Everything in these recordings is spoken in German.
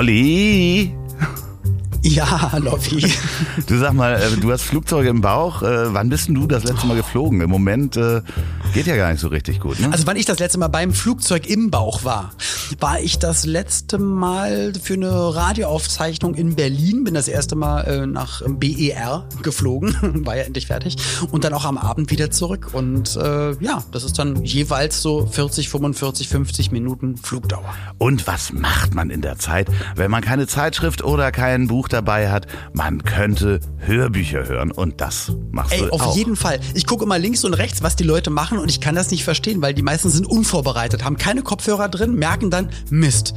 Olli! Ja, Loffi. Du sag mal, äh, du hast Flugzeuge im Bauch. Äh, wann bist denn du das letzte Mal geflogen? Im Moment äh, geht ja gar nicht so richtig gut. Ne? Also wann ich das letzte Mal beim Flugzeug im Bauch war, war ich das letzte Mal für eine Radioaufzeichnung in Berlin. Bin das erste Mal äh, nach BER geflogen, war ja endlich fertig. Und dann auch am Abend wieder zurück. Und äh, ja, das ist dann jeweils so 40, 45, 50 Minuten Flugdauer. Und was macht man in der Zeit, wenn man keine Zeitschrift oder kein Buch dabei hat? Man könnte Hörbücher hören und das machst Ey, du auf auch. jeden Fall. Ich gucke immer links und rechts, was die Leute machen und ich kann das nicht verstehen, weil die meisten sind unvorbereitet, haben keine Kopfhörer drin, merken dann, Mist.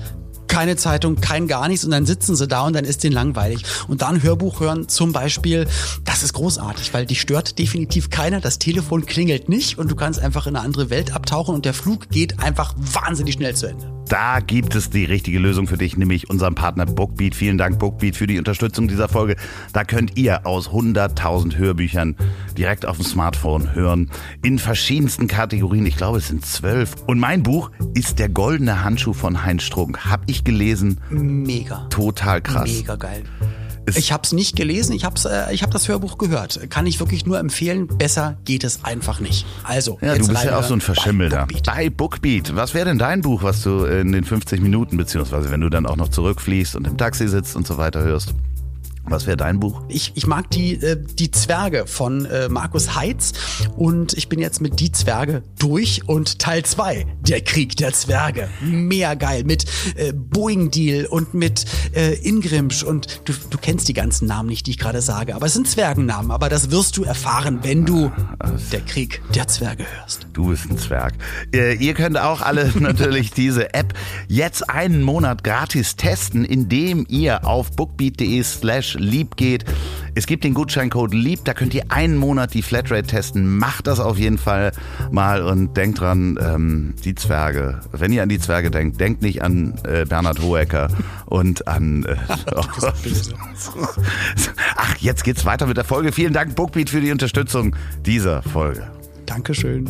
Keine Zeitung, kein gar nichts und dann sitzen sie da und dann ist denen langweilig. Und dann Hörbuch hören zum Beispiel, das ist großartig, weil dich stört definitiv keiner, das Telefon klingelt nicht und du kannst einfach in eine andere Welt abtauchen und der Flug geht einfach wahnsinnig schnell zu Ende. Da gibt es die richtige Lösung für dich, nämlich unseren Partner Bookbeat. Vielen Dank Bookbeat für die Unterstützung dieser Folge. Da könnt ihr aus 100.000 Hörbüchern direkt auf dem Smartphone hören. In verschiedensten Kategorien. Ich glaube, es sind zwölf. Und mein Buch ist Der goldene Handschuh von Heinz Strunk. Hab ich gelesen. Mega. Total krass. Mega geil. Ist- Ich habe es nicht gelesen, ich habe äh, ich hab das Hörbuch gehört. Kann ich wirklich nur empfehlen. Besser geht es einfach nicht. Also, Ja, jetzt du bist ja auch so ein reinhören bei Verschimmelter. Bookbeat. Bei Bookbeat. Was wäre denn dein Buch, was du in den 50 Minuten, beziehungsweise wenn du dann auch noch zurückfliegst und im Taxi sitzt und so weiter hörst? Was wäre dein Buch? Ich, ich mag die, äh, die Zwerge von äh, Markus Heitz und ich bin jetzt mit Die Zwerge durch und Teil 2, der Krieg der Zwerge. Mega geil. Mit äh, Boeing Deal und mit äh, Ingrimsch und du, du kennst die ganzen Namen nicht, die ich gerade sage, aber es sind Zwergennamen, aber das wirst du erfahren, wenn du der Krieg der Zwerge hörst. Du bist ein Zwerg. Äh, ihr könnt auch alle natürlich diese App jetzt einen Monat gratis testen, indem ihr auf bookbeat.de slash lieb geht. Es gibt den Gutscheincode lieb, da könnt ihr einen Monat die Flatrate testen. Macht das auf jeden Fall mal und denkt dran, ähm, die Zwerge. Wenn ihr an die Zwerge denkt, denkt nicht an äh, Bernhard Hohecker und an... Äh, Ach, jetzt geht's weiter mit der Folge. Vielen Dank, Bookbeat, für die Unterstützung dieser Folge. Dankeschön.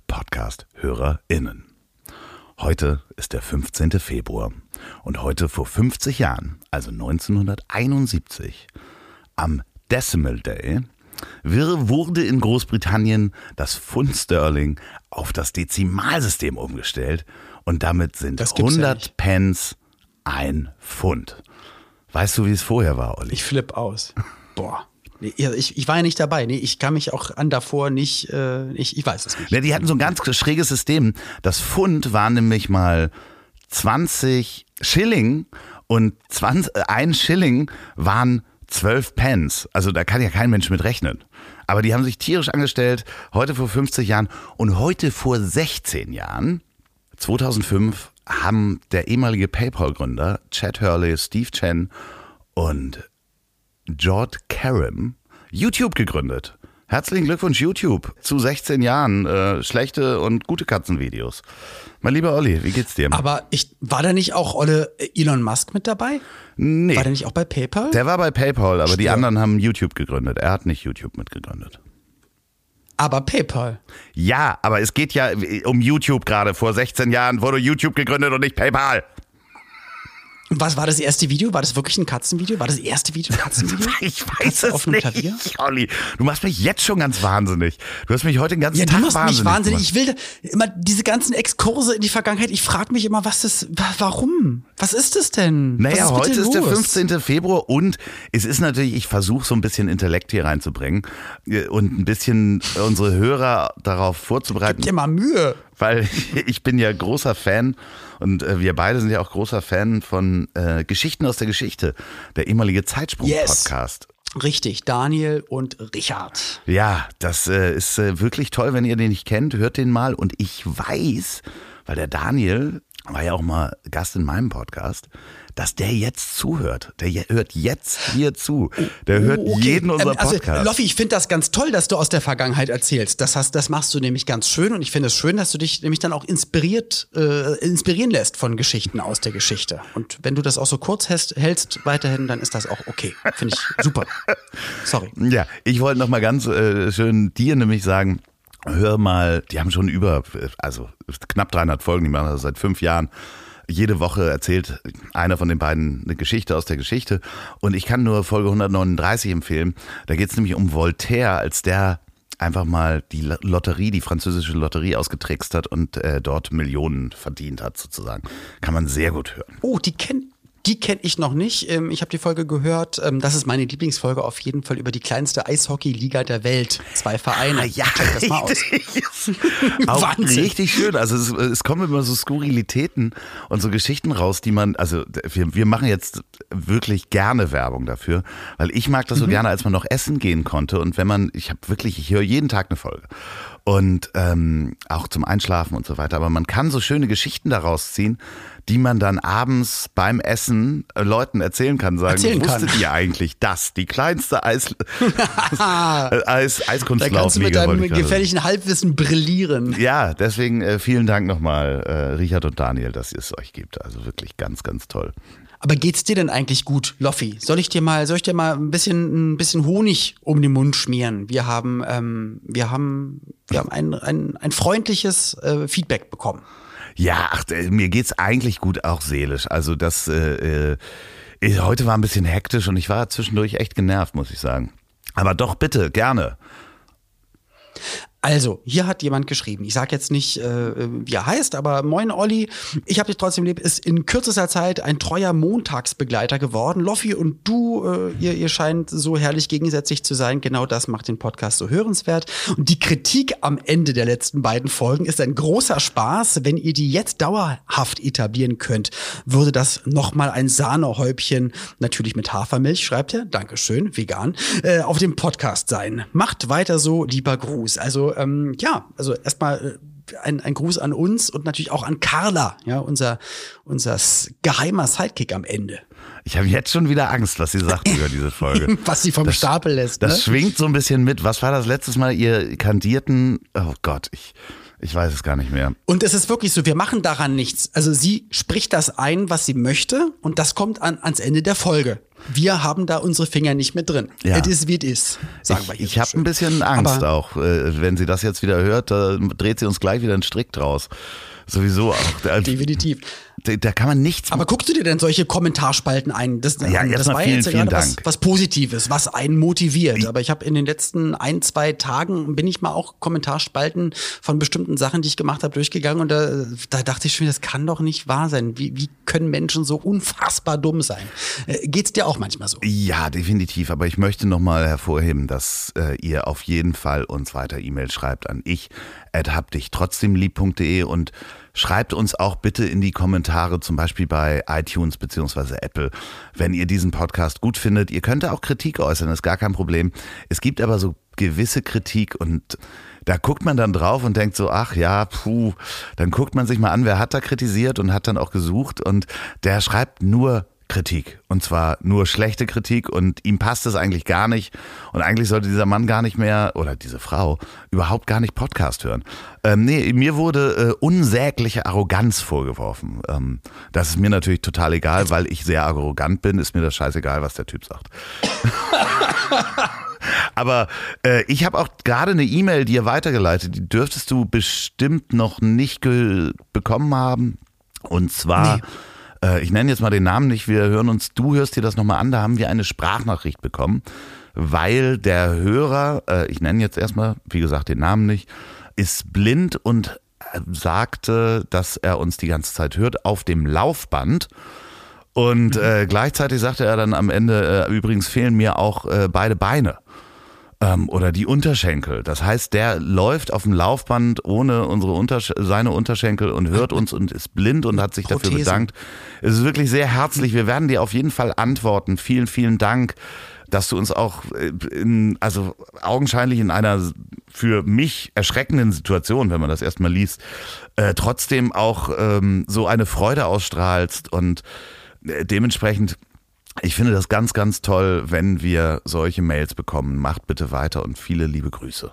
Podcast-HörerInnen. Heute ist der 15. Februar und heute vor 50 Jahren, also 1971, am Decimal Day, wurde in Großbritannien das Pfund Sterling auf das Dezimalsystem umgestellt und damit sind Das gibt's ja 100 nicht. Pence ein Pfund. Weißt du, wie es vorher war, Olli? Ich flipp aus. Boah. Nee, ich, ich war ja nicht dabei. Nee, ich kann mich auch an davor nicht, äh, ich, ich weiß es nicht. Ja, die hatten so ein ganz schräges System. Das Pfund war nämlich mal 20 Schilling und 20, äh, ein Schilling waren 12 Pence. Also da kann ja kein Mensch mit rechnen. Aber die haben sich tierisch angestellt, heute vor 50 Jahren und heute vor 16 Jahren, 2005, haben der ehemalige PayPal-Gründer Chad Hurley, Steve Chen und George Karam YouTube gegründet. Herzlichen Glückwunsch YouTube zu 16 Jahren äh, schlechte und gute Katzenvideos. Mein lieber Olli, wie geht's dir? Aber ich, war da nicht auch Olle äh, Elon Musk mit dabei? nee, War der nicht auch bei PayPal? der war bei PayPal, aber die Stimmt. anderen haben YouTube gegründet. Er hat nicht YouTube mitgegründet. Aber PayPal. Ja, aber es geht ja um YouTube gerade. Vor 16 Jahren wurde YouTube gegründet und nicht PayPal. Was war das erste Video? War das wirklich ein Katzenvideo? War das erste Video ein Katzenvideo? Ich weiß es auf nicht, Klavier? Olli. Du machst mich jetzt schon ganz wahnsinnig. Du hast mich heute den ganzen Ja, du Tag machst wahnsinnig mich wahnsinnig. Ich will immer diese ganzen Exkurse in die Vergangenheit. Ich frage mich immer, was das, wa- warum? Was ist das denn? Naja, ist heute ist der los? 15. Februar und es ist natürlich, ich versuche so ein bisschen Intellekt hier reinzubringen äh, und ein bisschen unsere Hörer darauf vorzubereiten, Gib dir mal Mühe. weil ich bin ja großer Fan und äh, wir beide sind ja auch großer Fan von äh, Geschichten aus der Geschichte, der ehemalige Zeitsprung-Podcast. Richtig, Daniel und Richard. Ja, das äh, ist äh, wirklich toll, wenn ihr den nicht kennt, hört den mal. Und ich weiß, weil der Daniel war ja auch mal Gast in meinem Podcast, dass der jetzt zuhört. Der hört jetzt hier zu. Der hört Oh, okay. jeden unserer Ähm, also. Loffi, ich finde das ganz toll, dass du aus der Vergangenheit erzählst. Das, hast, das machst du nämlich ganz schön und ich finde es schön, dass du dich nämlich dann auch inspiriert, äh, inspirieren lässt von Geschichten aus der Geschichte. Und wenn du das auch so kurz hältst, hältst weiterhin, dann ist das auch okay. Finde ich super. Sorry. Ja, ich wollte noch mal ganz äh, schön dir nämlich sagen, hör mal, die haben schon über, äh, also knapp 300 Folgen, die machen das seit fünf Jahren. Jede Woche erzählt einer von den beiden eine Geschichte aus der Geschichte. Und ich kann nur Folge 139 empfehlen. Da geht es nämlich um Voltaire, als der einfach mal die Lotterie, die französische Lotterie ausgetrickst hat und äh, dort Millionen verdient hat, sozusagen. Kann man sehr gut hören. Oh, die kenn die kenne ich noch nicht. Ähm, Ich habe die Folge gehört. Ähm, Das ist meine Lieblingsfolge auf jeden Fall über die kleinste Eishockey-Liga der Welt. Zwei Vereine. Ah, ja, Check das mal aus. richtig. Auch Wahnsinn. richtig schön. Also es, es kommen immer so Skurrilitäten und so Geschichten raus, die man, also wir, wir machen jetzt wirklich gerne Werbung dafür, weil ich mag das so gerne, als man noch essen gehen konnte und wenn man, ich habe wirklich, ich höre jeden Tag eine Folge und ähm, auch zum Einschlafen und so weiter, aber man kann so schöne Geschichten daraus ziehen, die man dann abends beim Essen äh, Leuten erzählen kann, sagen, Erzählen kann. wusstet ihr eigentlich das, die kleinste Eis, Eis, Da kannst du Eiskunstlaufliga, mit deinem gefährlichen Halbwissen brillieren. ja, deswegen äh, vielen Dank nochmal, äh, Richard und Daniel, dass ihr es euch gibt. Also wirklich ganz, ganz toll. Aber geht's dir denn eigentlich gut, Loffi? Soll ich dir mal, soll ich dir mal ein bisschen, ein bisschen Honig um den Mund schmieren? Wir haben, ähm, wir haben, wir haben ein, ein, ein freundliches äh, Feedback bekommen. Ja, ach, äh, mir geht's eigentlich gut, auch seelisch. Also das, äh, äh, heute war ein bisschen hektisch und ich war zwischendurch echt genervt, muss ich sagen. Aber doch, bitte, gerne. Also, hier hat jemand geschrieben. Ich sage jetzt nicht, äh, wie er heißt, aber moin Olli, ich habe dich trotzdem lieb, ist in kürzester Zeit ein treuer Montagsbegleiter geworden. Loffi und du, äh, ihr, ihr scheint so herrlich gegensätzlich zu sein. Genau das macht den Podcast so hörenswert. Und die Kritik am Ende der letzten beiden Folgen ist ein großer Spaß. Wenn ihr die jetzt dauerhaft etablieren könnt, würde das nochmal ein Sahnehäubchen, natürlich mit Hafermilch, schreibt er, Dankeschön, vegan, äh, auf dem Podcast sein. Macht weiter so, lieber Gruß. Also ähm, ja, also erstmal äh, ein, ein Gruß an uns und natürlich auch an Carla, ja, unser, unser geheimer Sidekick am Ende. Ich habe jetzt schon wieder Angst, was sie sagt über diese Folge. Was sie vom Das- Stapel lässt. Das ne? schwingt so ein bisschen mit. Was war das letztes Mal? Ihr kandierten, oh Gott, ich, ich weiß es gar nicht mehr. Und es ist wirklich so, wir machen daran nichts. Also sie spricht das ein, was sie möchte, und das kommt an, ans Ende der Folge. Wir haben da unsere Finger nicht mehr drin. Ja. It is wie it is, sagen wir Ich, hier ich so habe ein bisschen Angst Aber- auch, äh, wenn sie das jetzt wieder hört, da dreht sie uns gleich wieder einen Strick draus. Sowieso auch. Definitiv. Da, da kann man nichts Aber guckst du dir denn solche Kommentarspalten ein? Das, Ja, das erstmal war vielen, jetzt ja vielen gerade was, was Positives, was einen motiviert. Aber ich habe in den letzten ein, zwei Tagen bin ich mal auch Kommentarspalten von bestimmten Sachen, die ich gemacht habe, durchgegangen und da, da dachte ich schon, das kann doch nicht wahr sein. Wie, wie können Menschen so unfassbar dumm sein? Äh, geht's dir auch manchmal so? Ja, definitiv. Aber ich möchte nochmal hervorheben, dass äh, ihr auf jeden Fall uns weiter E-Mail schreibt an ich at habdichtrotzdemlieb.de und schreibt uns auch bitte in die Kommentare, zum Beispiel bei iTunes beziehungsweise Apple, wenn ihr diesen Podcast gut findet. Ihr könnt auch Kritik äußern, ist gar kein Problem. Es gibt aber so gewisse Kritik und da guckt man dann drauf und denkt so, ach ja, puh, dann guckt man sich mal an, wer hat da kritisiert und hat dann auch gesucht und der schreibt nur Kritik. Und zwar nur schlechte Kritik und ihm passt es eigentlich gar nicht. Und eigentlich sollte dieser Mann gar nicht mehr, oder diese Frau, überhaupt gar nicht Podcast hören. Ähm, nee, mir wurde äh, unsägliche Arroganz vorgeworfen. Ähm, das ist mir natürlich total egal, weil ich sehr arrogant bin, ist mir das scheißegal, was der Typ sagt. Aber äh, ich habe auch gerade eine E-Mail dir weitergeleitet, die dürftest du bestimmt noch nicht bekommen haben. Und zwar, Nee. Äh, ich nenne jetzt mal den Namen nicht, wir hören uns, du hörst dir das nochmal an, da haben wir eine Sprachnachricht bekommen, weil der Hörer, äh, ich nenne jetzt erstmal, wie gesagt, den Namen nicht, ist blind und äh, sagte, dass er uns die ganze Zeit hört auf dem Laufband. Und äh, gleichzeitig sagte er dann am Ende, äh, übrigens fehlen mir auch äh, beide Beine ähm, oder die Unterschenkel. Das heißt, der läuft auf dem Laufband ohne unsere Untersch seine Unterschenkel und hört uns und ist blind und hat sich dafür Prothesen. bedankt. Es ist wirklich sehr herzlich. Wir werden dir auf jeden Fall antworten. Vielen, vielen Dank. dass du uns auch äh, in, also augenscheinlich in einer für mich erschreckenden Situation, wenn man das erstmal liest, äh, trotzdem auch ähm, so eine Freude ausstrahlst und äh, dementsprechend ich finde das ganz, ganz toll, wenn wir solche Mails bekommen. Macht bitte weiter und viele liebe Grüße.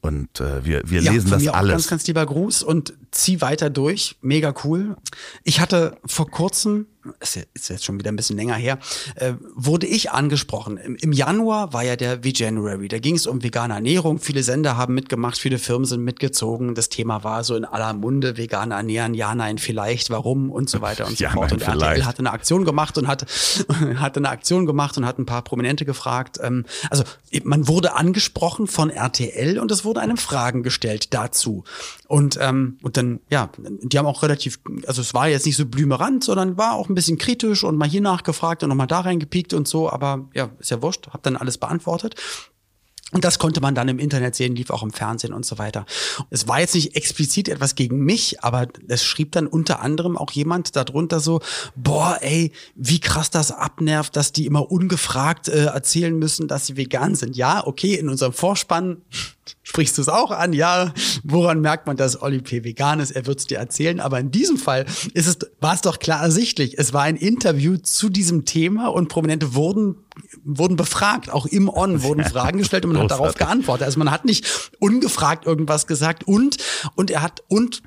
Und äh, wir, wir ja, lesen das mir alles. Auch ganz, ganz lieber Gruß und zieh weiter durch. Mega cool. Ich hatte vor kurzem ist jetzt schon wieder ein bisschen länger her, äh, wurde ich angesprochen. Im, Im, Januar war ja der V-January. Da ging es um vegane Ernährung. Viele Sender haben mitgemacht, viele Firmen sind mitgezogen. Das Thema war so in aller Munde, vegane ernähren, ja, nein, vielleicht, warum und so weiter und so ja, fort. Nein, und RTL vielleicht. hatte eine Aktion gemacht und hat, hatte eine Aktion gemacht und hat ein paar Prominente gefragt. Ähm, also man wurde angesprochen von RTL und es wurde einem Fragen gestellt dazu. Und, ähm, und dann, ja, die haben auch relativ, also es war jetzt nicht so blümerant, sondern war auch ein bisschen kritisch und mal hier nachgefragt und nochmal da reingepiekt und so, aber ja, ist ja wurscht, hab dann alles beantwortet. Und das konnte man dann im Internet sehen, lief auch im Fernsehen und so weiter. Es war jetzt nicht explizit etwas gegen mich, aber es schrieb dann unter anderem auch jemand darunter so, boah, ey, wie krass das abnervt, dass die immer ungefragt äh, erzählen müssen, dass sie vegan sind. Ja, okay, in unserem Vorspann sprichst du es auch an, ja, woran merkt man, dass Oli P. vegan ist? Er wird es dir erzählen, aber in diesem Fall ist es, war es doch klar ersichtlich. Es war ein Interview zu diesem Thema und Prominente wurden wurden befragt, auch im On wurden Fragen gestellt und man hat darauf geantwortet. Also man hat nicht ungefragt irgendwas gesagt und und er hat und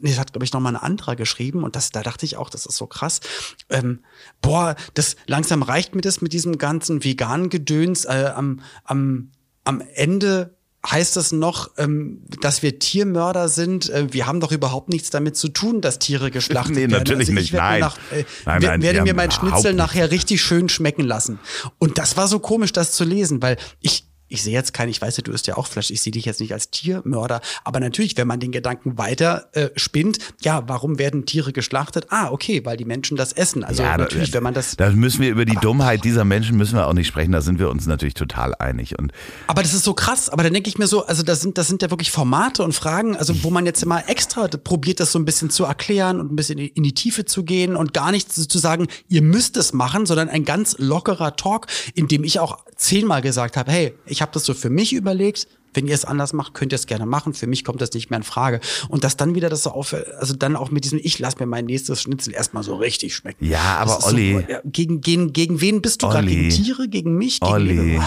nee, hat, glaube ich, noch mal ein anderer geschrieben und das, da dachte ich auch, das ist so krass. Ähm, boah, das langsam reicht mir das mit diesem ganzen veganen Gedöns. Äh, am, am, am Ende heißt es noch, ähm, dass wir Tiermörder sind? Äh, wir haben doch überhaupt nichts damit zu tun, dass Tiere geschlachtet Nee, werden. natürlich also nicht, nein. Nach, äh, Nein, nein, werde mir mein Schnitzel nachher richtig schön schmecken lassen. Und das war so komisch, das zu lesen, weil ich ich sehe jetzt keinen, ich weiß ja, du isst ja auch Fleisch, ich sehe dich jetzt nicht als Tiermörder, aber natürlich, wenn man den Gedanken weiter äh, spinnt, ja, warum werden Tiere geschlachtet? Ah, okay, weil die Menschen das essen. Also ja, natürlich, da, wenn man das Da müssen wir über die Dummheit dieser Menschen müssen wir auch nicht sprechen. Da sind wir uns natürlich total einig. Und Aber das ist so krass. Aber dann denke ich mir so, also das sind, das sind ja wirklich Formate und Fragen, also wo man jetzt mal extra probiert, das so ein bisschen zu erklären und ein bisschen in die Tiefe zu gehen und gar nicht zu sagen, ihr müsst es machen, sondern ein ganz lockerer Talk, in dem ich auch zehnmal gesagt habe, hey, ich habe das so für mich überlegt. Wenn ihr es anders macht, könnt ihr es gerne machen. Für mich kommt das nicht mehr in Frage. Und dass dann wieder das so auf, also dann auch mit diesem, ich lass mir mein nächstes Schnitzel erstmal so richtig schmecken. Ja, aber Olli. So, gegen, gegen, gegen wen bist du gerade? Gegen Tiere? Gegen mich? Gegen Olli?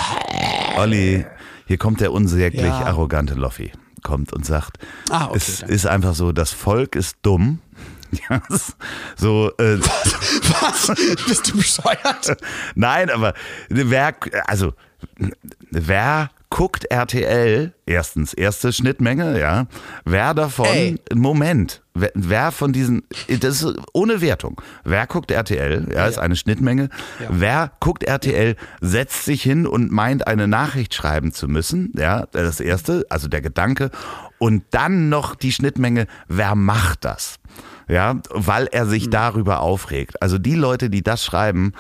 Olli, hier kommt der unsäglich Ja. arrogante Loffi, kommt und sagt, Ah, okay, es danke. ist einfach so, das Volk ist dumm. Ja, es- so, äh, Was? Bist du bescheuert? Nein, aber wer, also, wer guckt RTL? Erstens, erste Schnittmenge, ja. Wer davon, Ey. Moment, wer, wer von diesen, das ist ohne Wertung. Wer guckt RTL? Ja, ist eine Schnittmenge. Wer guckt RTL, setzt sich hin und meint, eine Nachricht schreiben zu müssen? Ja, das erste, also der Gedanke. Und dann noch die Schnittmenge, wer macht das? Ja, weil er sich Hm. darüber aufregt. Also die Leute, die das schreiben,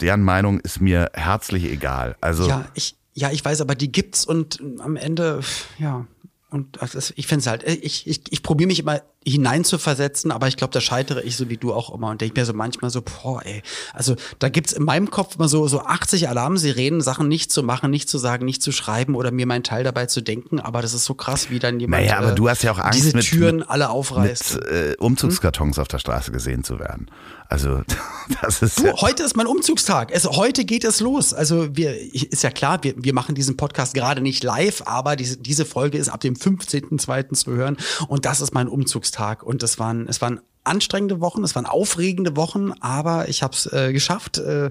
deren Meinung ist mir herzlich egal. Also Ja, ich, ja, ich weiß, aber die gibt's und am Ende, ja. Und ist, ich finde es halt, ich, ich, ich probiere mich immer hinein zu versetzen, aber ich glaube, da scheitere ich so wie du auch immer und denke mir so manchmal so, boah, ey, also da gibt's in meinem Kopf immer so, so 80 Alarmsirenen, Sachen nicht zu machen, nicht zu sagen, nicht zu schreiben oder mir meinen Teil dabei zu denken, aber das ist so krass, wie dann jemand Naja, aber äh, du hast ja auch Angst, diese mit- Türen alle aufreißt. mit äh, Umzugskartons auf der Straße gesehen zu werden. Also das ist Du, ja, heute ist mein Umzugstag. Es, heute geht es los. Also wir, ist ja klar, wir, wir machen diesen Podcast gerade nicht live, aber diese, diese Folge ist ab dem 15.02. zu hören und das ist mein Umzugstag. Und es waren, es waren anstrengende Wochen, es waren aufregende Wochen, aber ich habe es äh, geschafft. Äh,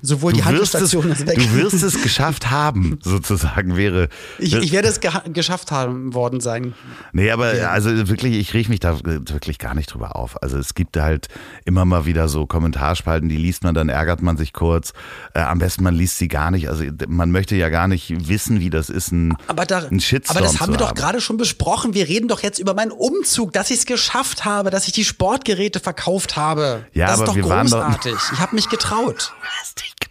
sowohl die du wirst, es, Haltestation ist weg. du wirst es geschafft haben, sozusagen wäre. ich, ich werde es geschafft haben worden sein. Nee, aber also wirklich, ich riech mich da wirklich gar nicht drüber auf. Also es gibt halt immer mal wieder so Kommentarspalten, die liest man, dann ärgert man sich kurz. Äh, am besten man liest sie gar nicht. Also man möchte ja gar nicht wissen, wie das ist, ein, Aber, da, ein Shitstorm aber das haben wir doch haben. gerade schon besprochen. Wir reden doch jetzt über meinen Umzug, dass ich es geschafft habe, dass ich die Sportgeräte verkauft habe. Ja, das aber ist doch wir waren doch- großartig. Ich habe mich getraut. Du hast dich getraut.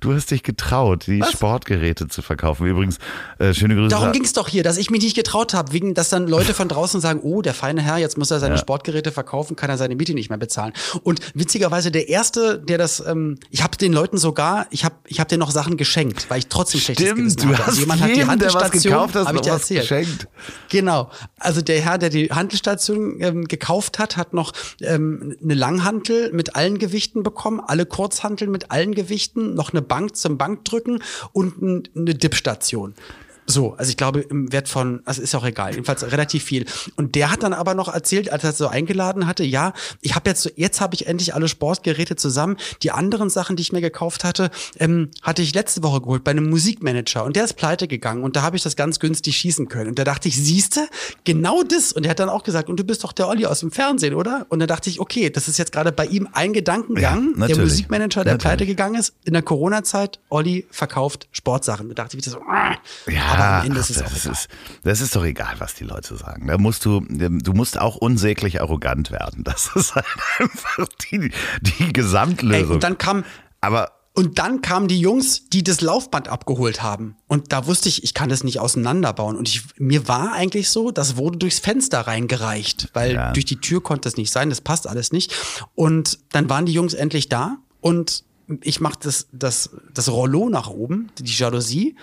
Du hast dich getraut, die Was? Sportgeräte zu verkaufen. Übrigens, äh, schöne Grüße. Darum ging es doch hier, dass ich mich nicht getraut habe, wegen, dass dann Leute von draußen sagen, oh, der feine Herr, jetzt muss er seine Ja. Sportgeräte verkaufen, kann er seine Miete nicht mehr bezahlen. Und witzigerweise der erste, der das, ähm, ich habe den Leuten sogar, ich habe, ich habe denen noch Sachen geschenkt, weil ich trotzdem schlechtes Stimmt, Gewissen du hatte. hast Also jemand hat die Handelsstation, gekauft hast, hab ich dir erzählt. geschenkt. Genau. Also der Herr, der die Handelsstation ähm, gekauft hat, hat noch ähm, eine Langhantel mit allen Gewichten bekommen, alle Kurzhanteln mit allen Gewichten, noch eine Bank zum Bankdrücken und ein, eine Dip-Station. So, also ich glaube im Wert von, also ist auch egal, jedenfalls relativ viel. Und der hat dann aber noch erzählt, als er so eingeladen hatte, ja, ich habe jetzt, jetzt habe ich endlich alle Sportgeräte zusammen. Die anderen Sachen, die ich mir gekauft hatte, ähm, hatte ich letzte Woche geholt bei einem Musikmanager und der ist pleite gegangen und da habe ich das ganz günstig schießen können. Und da dachte ich, siehste, genau das. Und er hat dann auch gesagt, und du bist doch der Olli aus dem Fernsehen, oder? Und da dachte ich, okay, das ist jetzt gerade bei ihm ein Gedankengang. Ja, der. Musikmanager, der Natürlich. pleite gegangen ist, in der Corona-Zeit, Olli verkauft Sportsachen. Da dachte ich wieder so, ah. Ja, aber am Ende ach, ist es auch egal. ist, das ist doch egal, was die Leute sagen. Da musst du, du musst auch unsäglich arrogant werden. Das ist halt einfach die, die Ey, Gesamtlösung. und dann kam, Aber Und dann kamen die Jungs, die das Laufband abgeholt haben. Und da wusste ich, ich kann das nicht auseinanderbauen. Und ich, mir war eigentlich so, das wurde durchs Fenster reingereicht, weil Ja. durch die Tür konnte es nicht sein, das passt alles nicht. Und dann waren die Jungs endlich da und ich mache das, das, das Rollo nach oben, die Jalousie.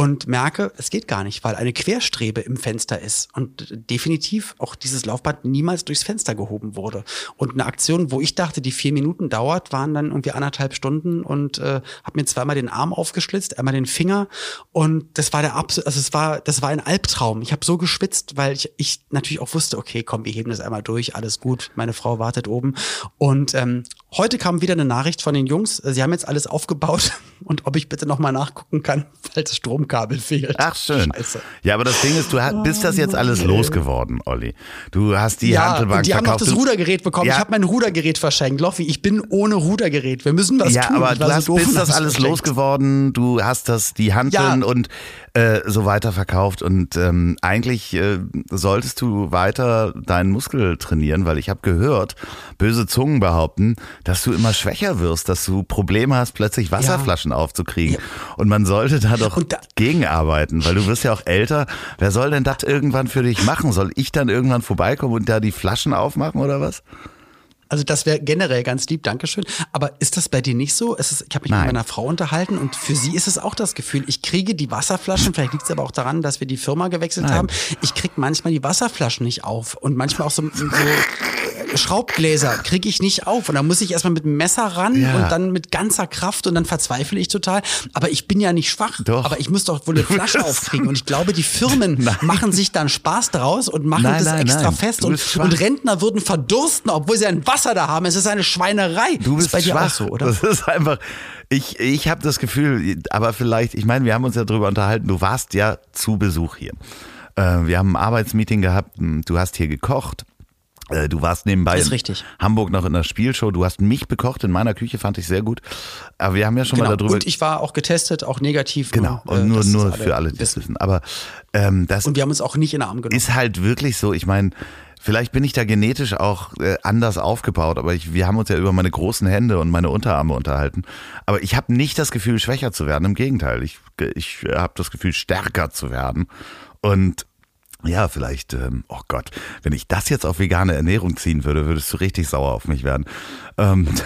Und merke, es geht gar nicht, weil eine Querstrebe im Fenster ist und definitiv auch dieses Laufband niemals durchs Fenster gehoben wurde. Und eine Aktion, wo ich dachte, die vier Minuten dauert, waren dann irgendwie anderthalb Stunden und äh, habe mir zweimal den Arm aufgeschlitzt, einmal den Finger und das war der absolut, also es war, das war ein Albtraum. Ich habe so geschwitzt, weil ich, ich natürlich auch wusste, okay, komm, wir heben das einmal durch, alles gut, meine Frau wartet oben. Und ähm, heute kam wieder eine Nachricht von den Jungs, sie haben jetzt alles aufgebaut und ob ich bitte nochmal nachgucken kann, falls das Stromkabel fehlt. Ach schön. Scheiße. Ja, aber das Ding ist, du hast, bist das jetzt alles losgeworden, Olli. Du hast die Ja, Handelbank und die haben noch verkauft. das Du- Rudergerät bekommen. Ja. Ich habe mein Rudergerät verschenkt. Loffi, ich bin ohne Rudergerät. Wir müssen was ja, tun. aber Ich du hast, so doof bist das alles verschenkt. losgeworden, du hast das, die Handeln Ja. und äh, so weiter verkauft und ähm, eigentlich äh, solltest du weiter deinen Muskel trainieren, weil ich habe gehört, böse Zungen behaupten, dass du immer schwächer wirst, dass du Probleme hast, plötzlich Wasserflaschen aufzukriegen und man sollte da doch da- gegenarbeiten, weil du wirst ja auch älter. Wer soll denn das irgendwann für dich machen? Soll ich dann irgendwann vorbeikommen und da die Flaschen aufmachen oder was? Also das wäre generell ganz lieb, Dankeschön. Aber ist das bei dir nicht so? Es ist, ich habe mich Nein. mit meiner Frau unterhalten und für sie ist es auch das Gefühl, ich kriege die Wasserflaschen, vielleicht liegt es aber auch daran, dass wir die Firma gewechselt Nein. haben, ich kriege manchmal die Wasserflaschen nicht auf und manchmal auch so, so Schraubgläser kriege ich nicht auf und dann muss ich erstmal mit dem Messer ran Ja. und dann mit ganzer Kraft und dann verzweifle ich total. Aber ich bin ja nicht schwach, Doch. aber ich muss doch wohl eine Flasche aufkriegen und ich glaube, die Firmen Nein. machen sich dann Spaß draus und machen Nein, das nein, extra fest und, und Rentner würden verdursten, obwohl sie ein Wasser da haben. Es ist eine Schweinerei. Du bist ist bei dir schwach. auch so, oder? Das ist einfach. Ich, ich habe das Gefühl, aber vielleicht, ich meine, wir haben uns ja darüber unterhalten, du warst ja zu Besuch hier. Äh, wir haben ein Arbeitsmeeting gehabt, m, du hast hier gekocht. Äh, Du warst nebenbei Ist in richtig. Hamburg noch in der Spielshow. Du hast mich bekocht in meiner Küche, fand ich sehr gut. Aber wir haben ja schon Genau. mal darüber. Und ich war auch getestet, auch negativ. genau, nur, äh, und nur, das nur für alle, die das wissen. Aber ähm, das Und wir haben uns auch nicht in den Arm genommen. ist halt wirklich so, ich meine, vielleicht bin ich da genetisch auch äh, anders aufgebaut, aber ich, wir haben uns ja über meine großen Hände und meine Unterarme unterhalten. Aber ich habe nicht das Gefühl, schwächer zu werden. Im Gegenteil, ich, ich habe das Gefühl, stärker zu werden. Und ja, vielleicht, ähm, oh Gott, wenn ich das jetzt auf vegane Ernährung ziehen würde, würdest du richtig sauer auf mich werden. Ähm,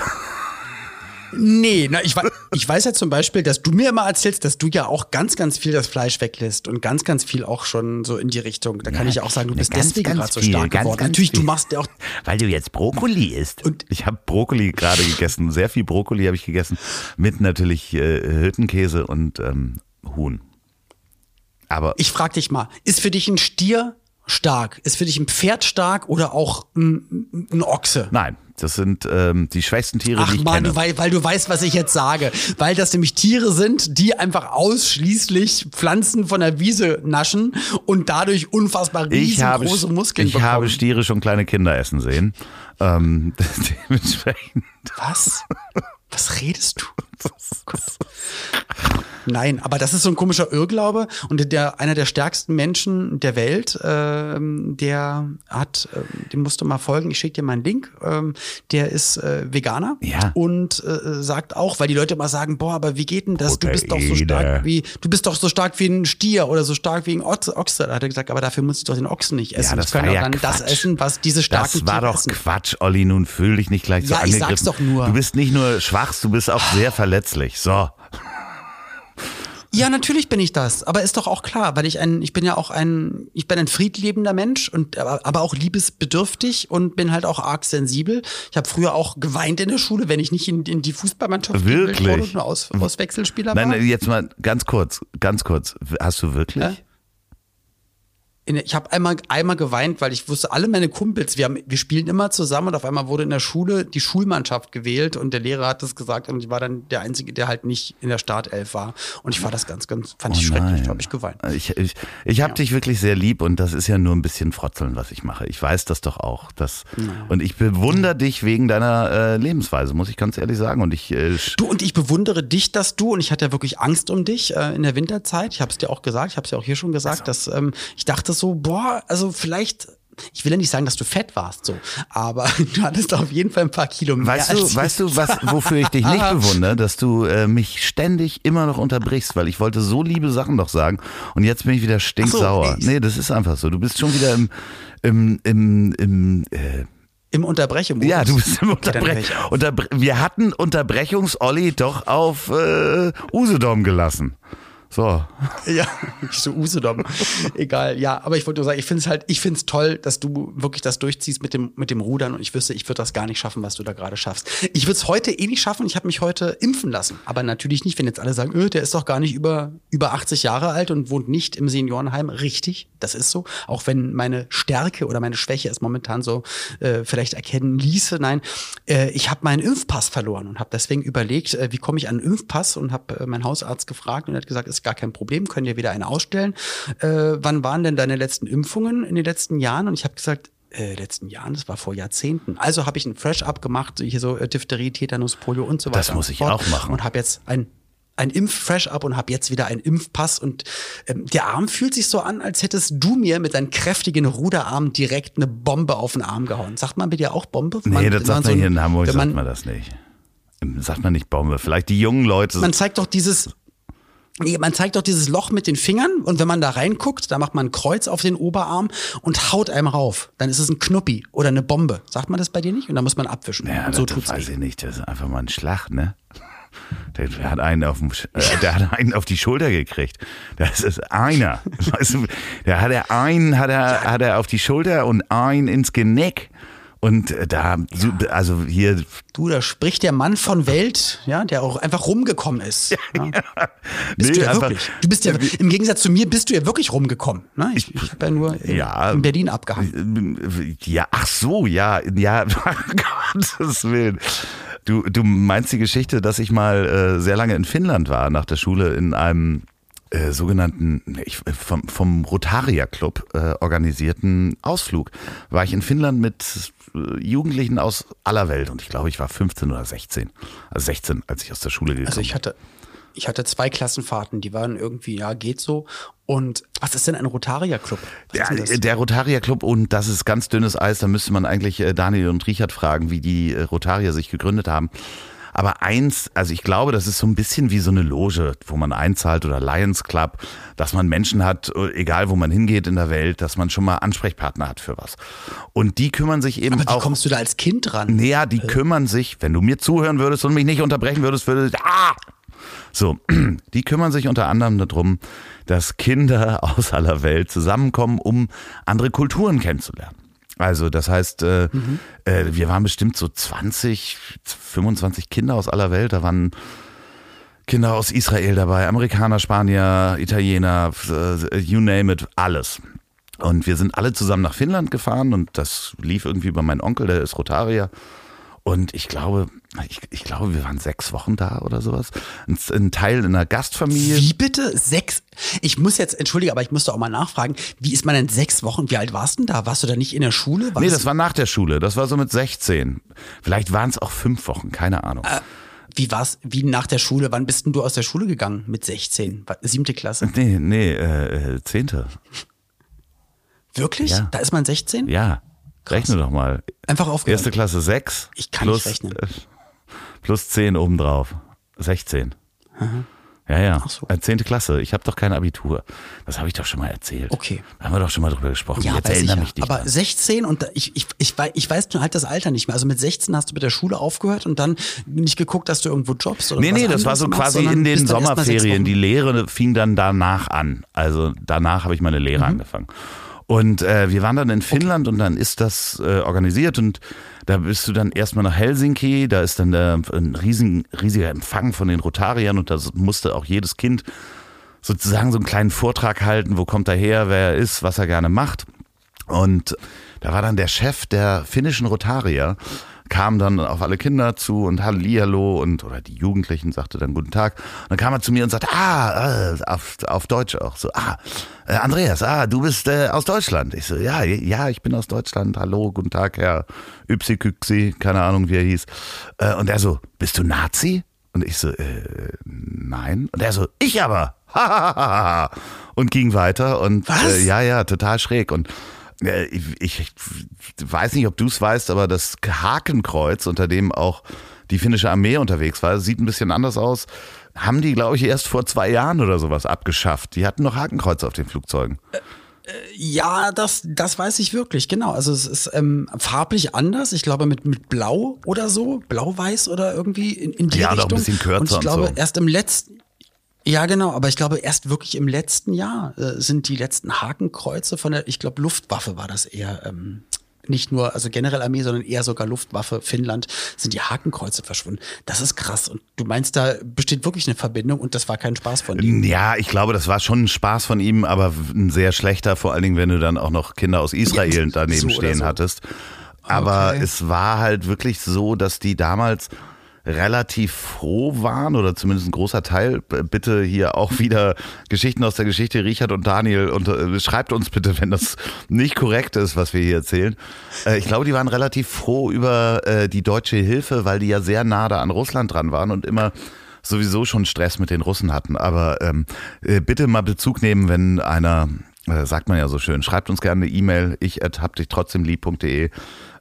Nee, na, ich, ich weiß ja zum Beispiel, dass du mir immer erzählst, dass du ja auch ganz, ganz viel das Fleisch weglässt und ganz, ganz viel auch schon so in die Richtung. Da kann Ja, ich auch sagen, du bist ganz, deswegen gerade so stark ganz, geworden. ganz Natürlich, du viel. machst ja auch Weil du jetzt Brokkoli isst. Und- ich habe Brokkoli gerade gegessen. Sehr viel Brokkoli habe ich gegessen. Mit natürlich äh, Hüttenkäse und ähm, Huhn. Aber Ich frag dich mal, ist für dich ein Stier stark? Ist für dich ein Pferd stark oder auch ein, ein Ochse? nein, das sind ähm, die schwächsten Tiere, Ach die ich man, kenne. weil, weil du weißt, was ich jetzt sage. Weil das nämlich Tiere sind, die einfach ausschließlich Pflanzen von der Wiese naschen und dadurch unfassbar ich habe, riesengroße Muskeln ich bekommen. habe Stiere schon kleine Kinder essen sehen. Ähm, dementsprechend. was? Was redest du? Nein, aber das ist so ein komischer Irrglaube und der einer der stärksten Menschen der Welt, ähm, der hat, äh, dem musst du mal folgen. Ich schicke dir mal einen Link. Ähm, der ist äh, Veganer Ja. und äh, sagt auch, weil die Leute immer sagen, boah, aber wie geht denn das? Du bist doch so stark wie, du bist doch so stark wie ein Stier oder so stark wie ein Ochse. Da hat er gesagt, aber dafür muss ich doch den Ochsen nicht essen. das ich kann ja dann das Quatsch. essen, was diese starken Das war Tiere doch essen. Quatsch, Olli. Nun fühl dich nicht gleich so Ja, ich angegriffen. sag's doch nur. Du bist nicht nur schwach, du bist auch sehr verletzlich. So. Ja, natürlich bin ich das, aber ist doch auch klar, weil ich ein, ich bin ja auch ein, ich bin ein friedliebender Mensch und aber, auch liebesbedürftig und bin halt auch arg sensibel. Ich habe früher auch geweint in der Schule, wenn ich nicht in, in die Fußballmannschaft Wirklich? wurde und nur Aus, Auswechselspieler war. Nein, jetzt mal ganz kurz, ganz kurz. Hast du wirklich? Ja? In, ich habe einmal einmal geweint, weil ich wusste, alle meine Kumpels, wir haben, wir spielen immer zusammen und auf einmal wurde in der Schule die Schulmannschaft gewählt und der Lehrer hat das gesagt und ich war dann der einzige, der halt nicht in der Startelf war und ich war das ganz, ganz, fand ich Oh schrecklich, nein. da habe ich geweint. Ich, ich, ich habe dich wirklich sehr lieb und das ist ja nur ein bisschen Frotzeln, was ich mache. Ich weiß das doch auch. Das, Und ich bewundere dich wegen deiner äh, Lebensweise, muss ich ganz ehrlich sagen. Und ich äh, Du und ich bewundere dich, dass du und ich hatte ja wirklich Angst um dich äh, in der Winterzeit. Ich habe es dir auch gesagt, ich habe es ja auch hier schon gesagt, dass ähm, ich dachte so, boah, also vielleicht. Ich will ja nicht sagen, dass du fett warst, so, aber du hattest auf jeden Fall ein paar Kilo mehr. Weißt du, weißt du, was, wofür ich dich nicht bewundere, dass du äh, mich ständig immer noch unterbrichst, weil ich wollte so liebe Sachen doch sagen und jetzt bin ich wieder stinksauer. ich- nee, das ist einfach so. Du bist schon wieder im, im, im, im äh, Im Unterbrechemodus. ja, du bist im Okay, dann hör Unterbrech. ich auf. Unterbre wir hatten Unterbrechungs-Olli doch auf äh, Usedom gelassen. So. Ja, nicht so Usedom. Egal, ja, aber ich wollte nur sagen, ich finde es halt, ich finde es toll, dass du wirklich das durchziehst mit dem, mit dem Rudern und ich wüsste, ich würde das gar nicht schaffen, was du da gerade schaffst. Ich würde es heute eh nicht schaffen, ich habe mich heute impfen lassen. Aber natürlich nicht, wenn jetzt alle sagen, öh, der ist doch gar nicht über, über 80 Jahre alt und wohnt nicht im Seniorenheim. Richtig, das ist so. Auch wenn meine Stärke oder meine Schwäche es momentan so äh, vielleicht erkennen ließe. Nein, äh, ich habe meinen Impfpass verloren und habe deswegen überlegt, äh, wie komme ich an einen Impfpass und habe äh, meinen Hausarzt gefragt und er hat gesagt, ist gar kein Problem, können dir wieder einen ausstellen. Äh, wann waren denn deine letzten Impfungen in den letzten Jahren? Und ich habe gesagt, äh, letzten Jahren, das war vor Jahrzehnten. Also habe ich ein Fresh-Up gemacht, hier so äh, Diphtherie, Tetanus, Polio und so weiter. Das muss ich auch machen. Und habe jetzt ein ein Impf-Fresh-Up und habe jetzt wieder einen Impfpass und ähm, der Arm fühlt sich so an, als hättest du mir mit deinen kräftigen Ruderarm direkt eine Bombe auf den Arm gehauen. Sagt man bei dir auch Bombe? Nee, Man- das sagt man so ein- hier in Hamburg, sagt man, man das nicht. Sagt man nicht Bombe. Vielleicht die jungen Leute. man zeigt doch dieses man zeigt doch dieses Loch mit den Fingern und wenn man da reinguckt, da macht man ein Kreuz auf den Oberarm und haut einem rauf. Dann ist es ein Knuppi oder eine Bombe. Sagt man das bei dir nicht? Und dann muss man abwischen. Ja, und so das tut's weiß ich nicht. Das ist einfach mal ein Schlag, ne? Der, hat einen auf dem, äh, der hat einen auf die Schulter gekriegt. Das ist einer. Weißt du, der hat er einen, hat er, hat er auf die Schulter und einen ins Genick. Und äh, da, so- also hier, Du, da spricht der Mann von Welt, ja, der auch einfach rumgekommen ist. Ja. Bist nee, du ja einfach- wirklich. Du bist ja, im Gegensatz zu mir bist du ja wirklich rumgekommen. Ne? Ich, ich habe ja nur in, Ja. in Berlin abgehangen. Ja, ach so, ja, ja, Gottes Willen. Du, du meinst die Geschichte, dass ich mal äh, sehr lange in Finnland war, nach der Schule in einem äh, sogenannten, ich, vom, vom Rotaria Club äh, organisierten Ausflug. War ich in Finnland mit äh, Jugendlichen aus aller Welt und ich glaube, ich war 15 oder 16. Also 16, als ich aus der Schule gekommen Also ich hatte, ich hatte zwei Klassenfahrten, die waren irgendwie, ja, geht so. Und was ist denn ein Rotarier-Club? Was Ja, der Rotarier Club und das ist ganz dünnes Eis, da müsste man eigentlich äh, Daniel und Richard fragen, wie die äh, Rotarier sich gegründet haben. Aber eins, also ich glaube, das ist so ein bisschen wie so eine Loge, wo man einzahlt oder Lions Club, dass man Menschen hat, äh, egal wo man hingeht in der Welt, dass man schon mal Ansprechpartner hat für was. Und die kümmern sich eben Aber wie auch. kommst du da als Kind ran? Naja, die kümmern sich, wenn du mir zuhören würdest und mich nicht unterbrechen würdest, würdest ah! So, die kümmern sich unter anderem darum, dass Kinder aus aller Welt zusammenkommen, um andere Kulturen kennenzulernen. Also das heißt, äh, äh, wir waren bestimmt so 20, 25 Kinder aus aller Welt. Da waren Kinder aus Israel dabei, Amerikaner, Spanier, Italiener, äh, you name it, alles. Und wir sind alle zusammen nach Finnland gefahren und das lief irgendwie über meinen Onkel, der ist Rotarier. Und ich glaube, ich, ich glaube, wir waren sechs Wochen da oder sowas. Ein, ein Teil in einer Gastfamilie. Wie bitte? Sechs? Ich muss jetzt, entschuldige, aber ich musste auch mal nachfragen, wie ist man denn sechs Wochen? Wie alt warst du denn da? Warst du da nicht in der Schule? Warst Nee, das war nach der Schule. Das war so mit 16. Vielleicht waren es auch fünf Wochen, keine Ahnung. Wie war's, wie nach der Schule? Wann bist denn du aus der Schule gegangen? Mit 16? Siebte Klasse? Nee, nee, äh, äh, zehnte. Wirklich? Ja. Da ist man 16? Ja. Rechne doch mal. Einfach aufgehört. Erste Klasse 6. Ich kann plus, nicht rechnen. Plus 10 obendrauf. 16. Ja, ja. Ach so. Äh, Zehnte Klasse. Ich habe doch kein Abitur. Das habe ich doch schon mal erzählt. Okay. Da haben wir doch schon mal drüber gesprochen. Ja, Jetzt erinnere mich nicht. Aber dran. 16 und ich, ich, ich, wei- ich weiß halt das Alter nicht mehr. Also mit 16 hast du mit der Schule aufgehört und dann nicht geguckt, dass du irgendwo jobst oder Nee, nee, das war so machst, quasi in den Sommerferien. Die Lehre fing dann danach an. Also danach habe ich meine Mhm. Lehre angefangen. Und äh, wir waren dann in Finnland und dann ist das äh, organisiert und da bist du dann erstmal nach Helsinki, da ist dann der, ein riesen, riesiger Empfang von den Rotariern und da musste auch jedes Kind sozusagen so einen kleinen Vortrag halten, wo kommt er her, wer er ist, was er gerne macht. Und da war dann der Chef der finnischen Rotarier, kam dann auf alle Kinder zu und Hallihallo und oder die Jugendlichen sagte dann guten Tag. Und dann kam er zu mir und sagte, ah, äh, auf, auf Deutsch auch so, ah, äh, Andreas, ah, du bist äh, aus Deutschland. Ich so, ja, ja, ich bin aus Deutschland. Hallo, guten Tag, Herr Ypsi keine Ahnung, wie er hieß. Äh, und er so, bist du Nazi? Und ich so, äh, nein. Und er so, ich aber. und ging weiter und? Äh, ja, ja, total schräg. Und ich, ich weiß nicht, ob du es weißt, aber das Hakenkreuz, unter dem auch die finnische Armee unterwegs war, sieht ein bisschen anders aus. Haben die, glaube ich, erst vor zwei Jahren oder sowas abgeschafft. Die hatten noch Hakenkreuze auf den Flugzeugen. Ja, das, das weiß ich wirklich, genau. Also es ist ähm, farblich anders. Ich glaube mit, mit Blau oder so, Blau-Weiß oder irgendwie in, in die Ja, doch ein Richtung. bisschen kürzer Und ich und glaube, so. erst im letzten, ja genau, aber ich glaube erst wirklich im letzten Jahr äh, sind die letzten Hakenkreuze von der, ich glaube Luftwaffe war das eher, ähm, nicht nur, also generell Armee, sondern eher sogar Luftwaffe, Finnland, sind die Hakenkreuze verschwunden. Das ist krass. Und du meinst, da besteht wirklich eine Verbindung und das war kein Spaß von ihm. Ja, ich glaube, das war schon ein Spaß von ihm, aber ein sehr schlechter, vor allen Dingen, wenn du dann auch noch Kinder aus Israel Ja, daneben so stehen so. hattest. Aber Okay. es war halt wirklich so, dass die damals relativ froh waren oder zumindest ein großer Teil. Bitte hier auch wieder Geschichten aus der Geschichte, Richard und Daniel. Und äh, schreibt uns bitte, wenn das nicht korrekt ist, was wir hier erzählen. Äh, ich glaube, die waren relativ froh über äh, die deutsche Hilfe, weil die ja sehr nah da an Russland dran waren und immer sowieso schon Stress mit den Russen hatten. Aber ähm, äh, bitte mal Bezug nehmen, wenn einer, äh, sagt man ja so schön, schreibt uns gerne eine E-Mail, ich hab dich trotzdem lieb.de,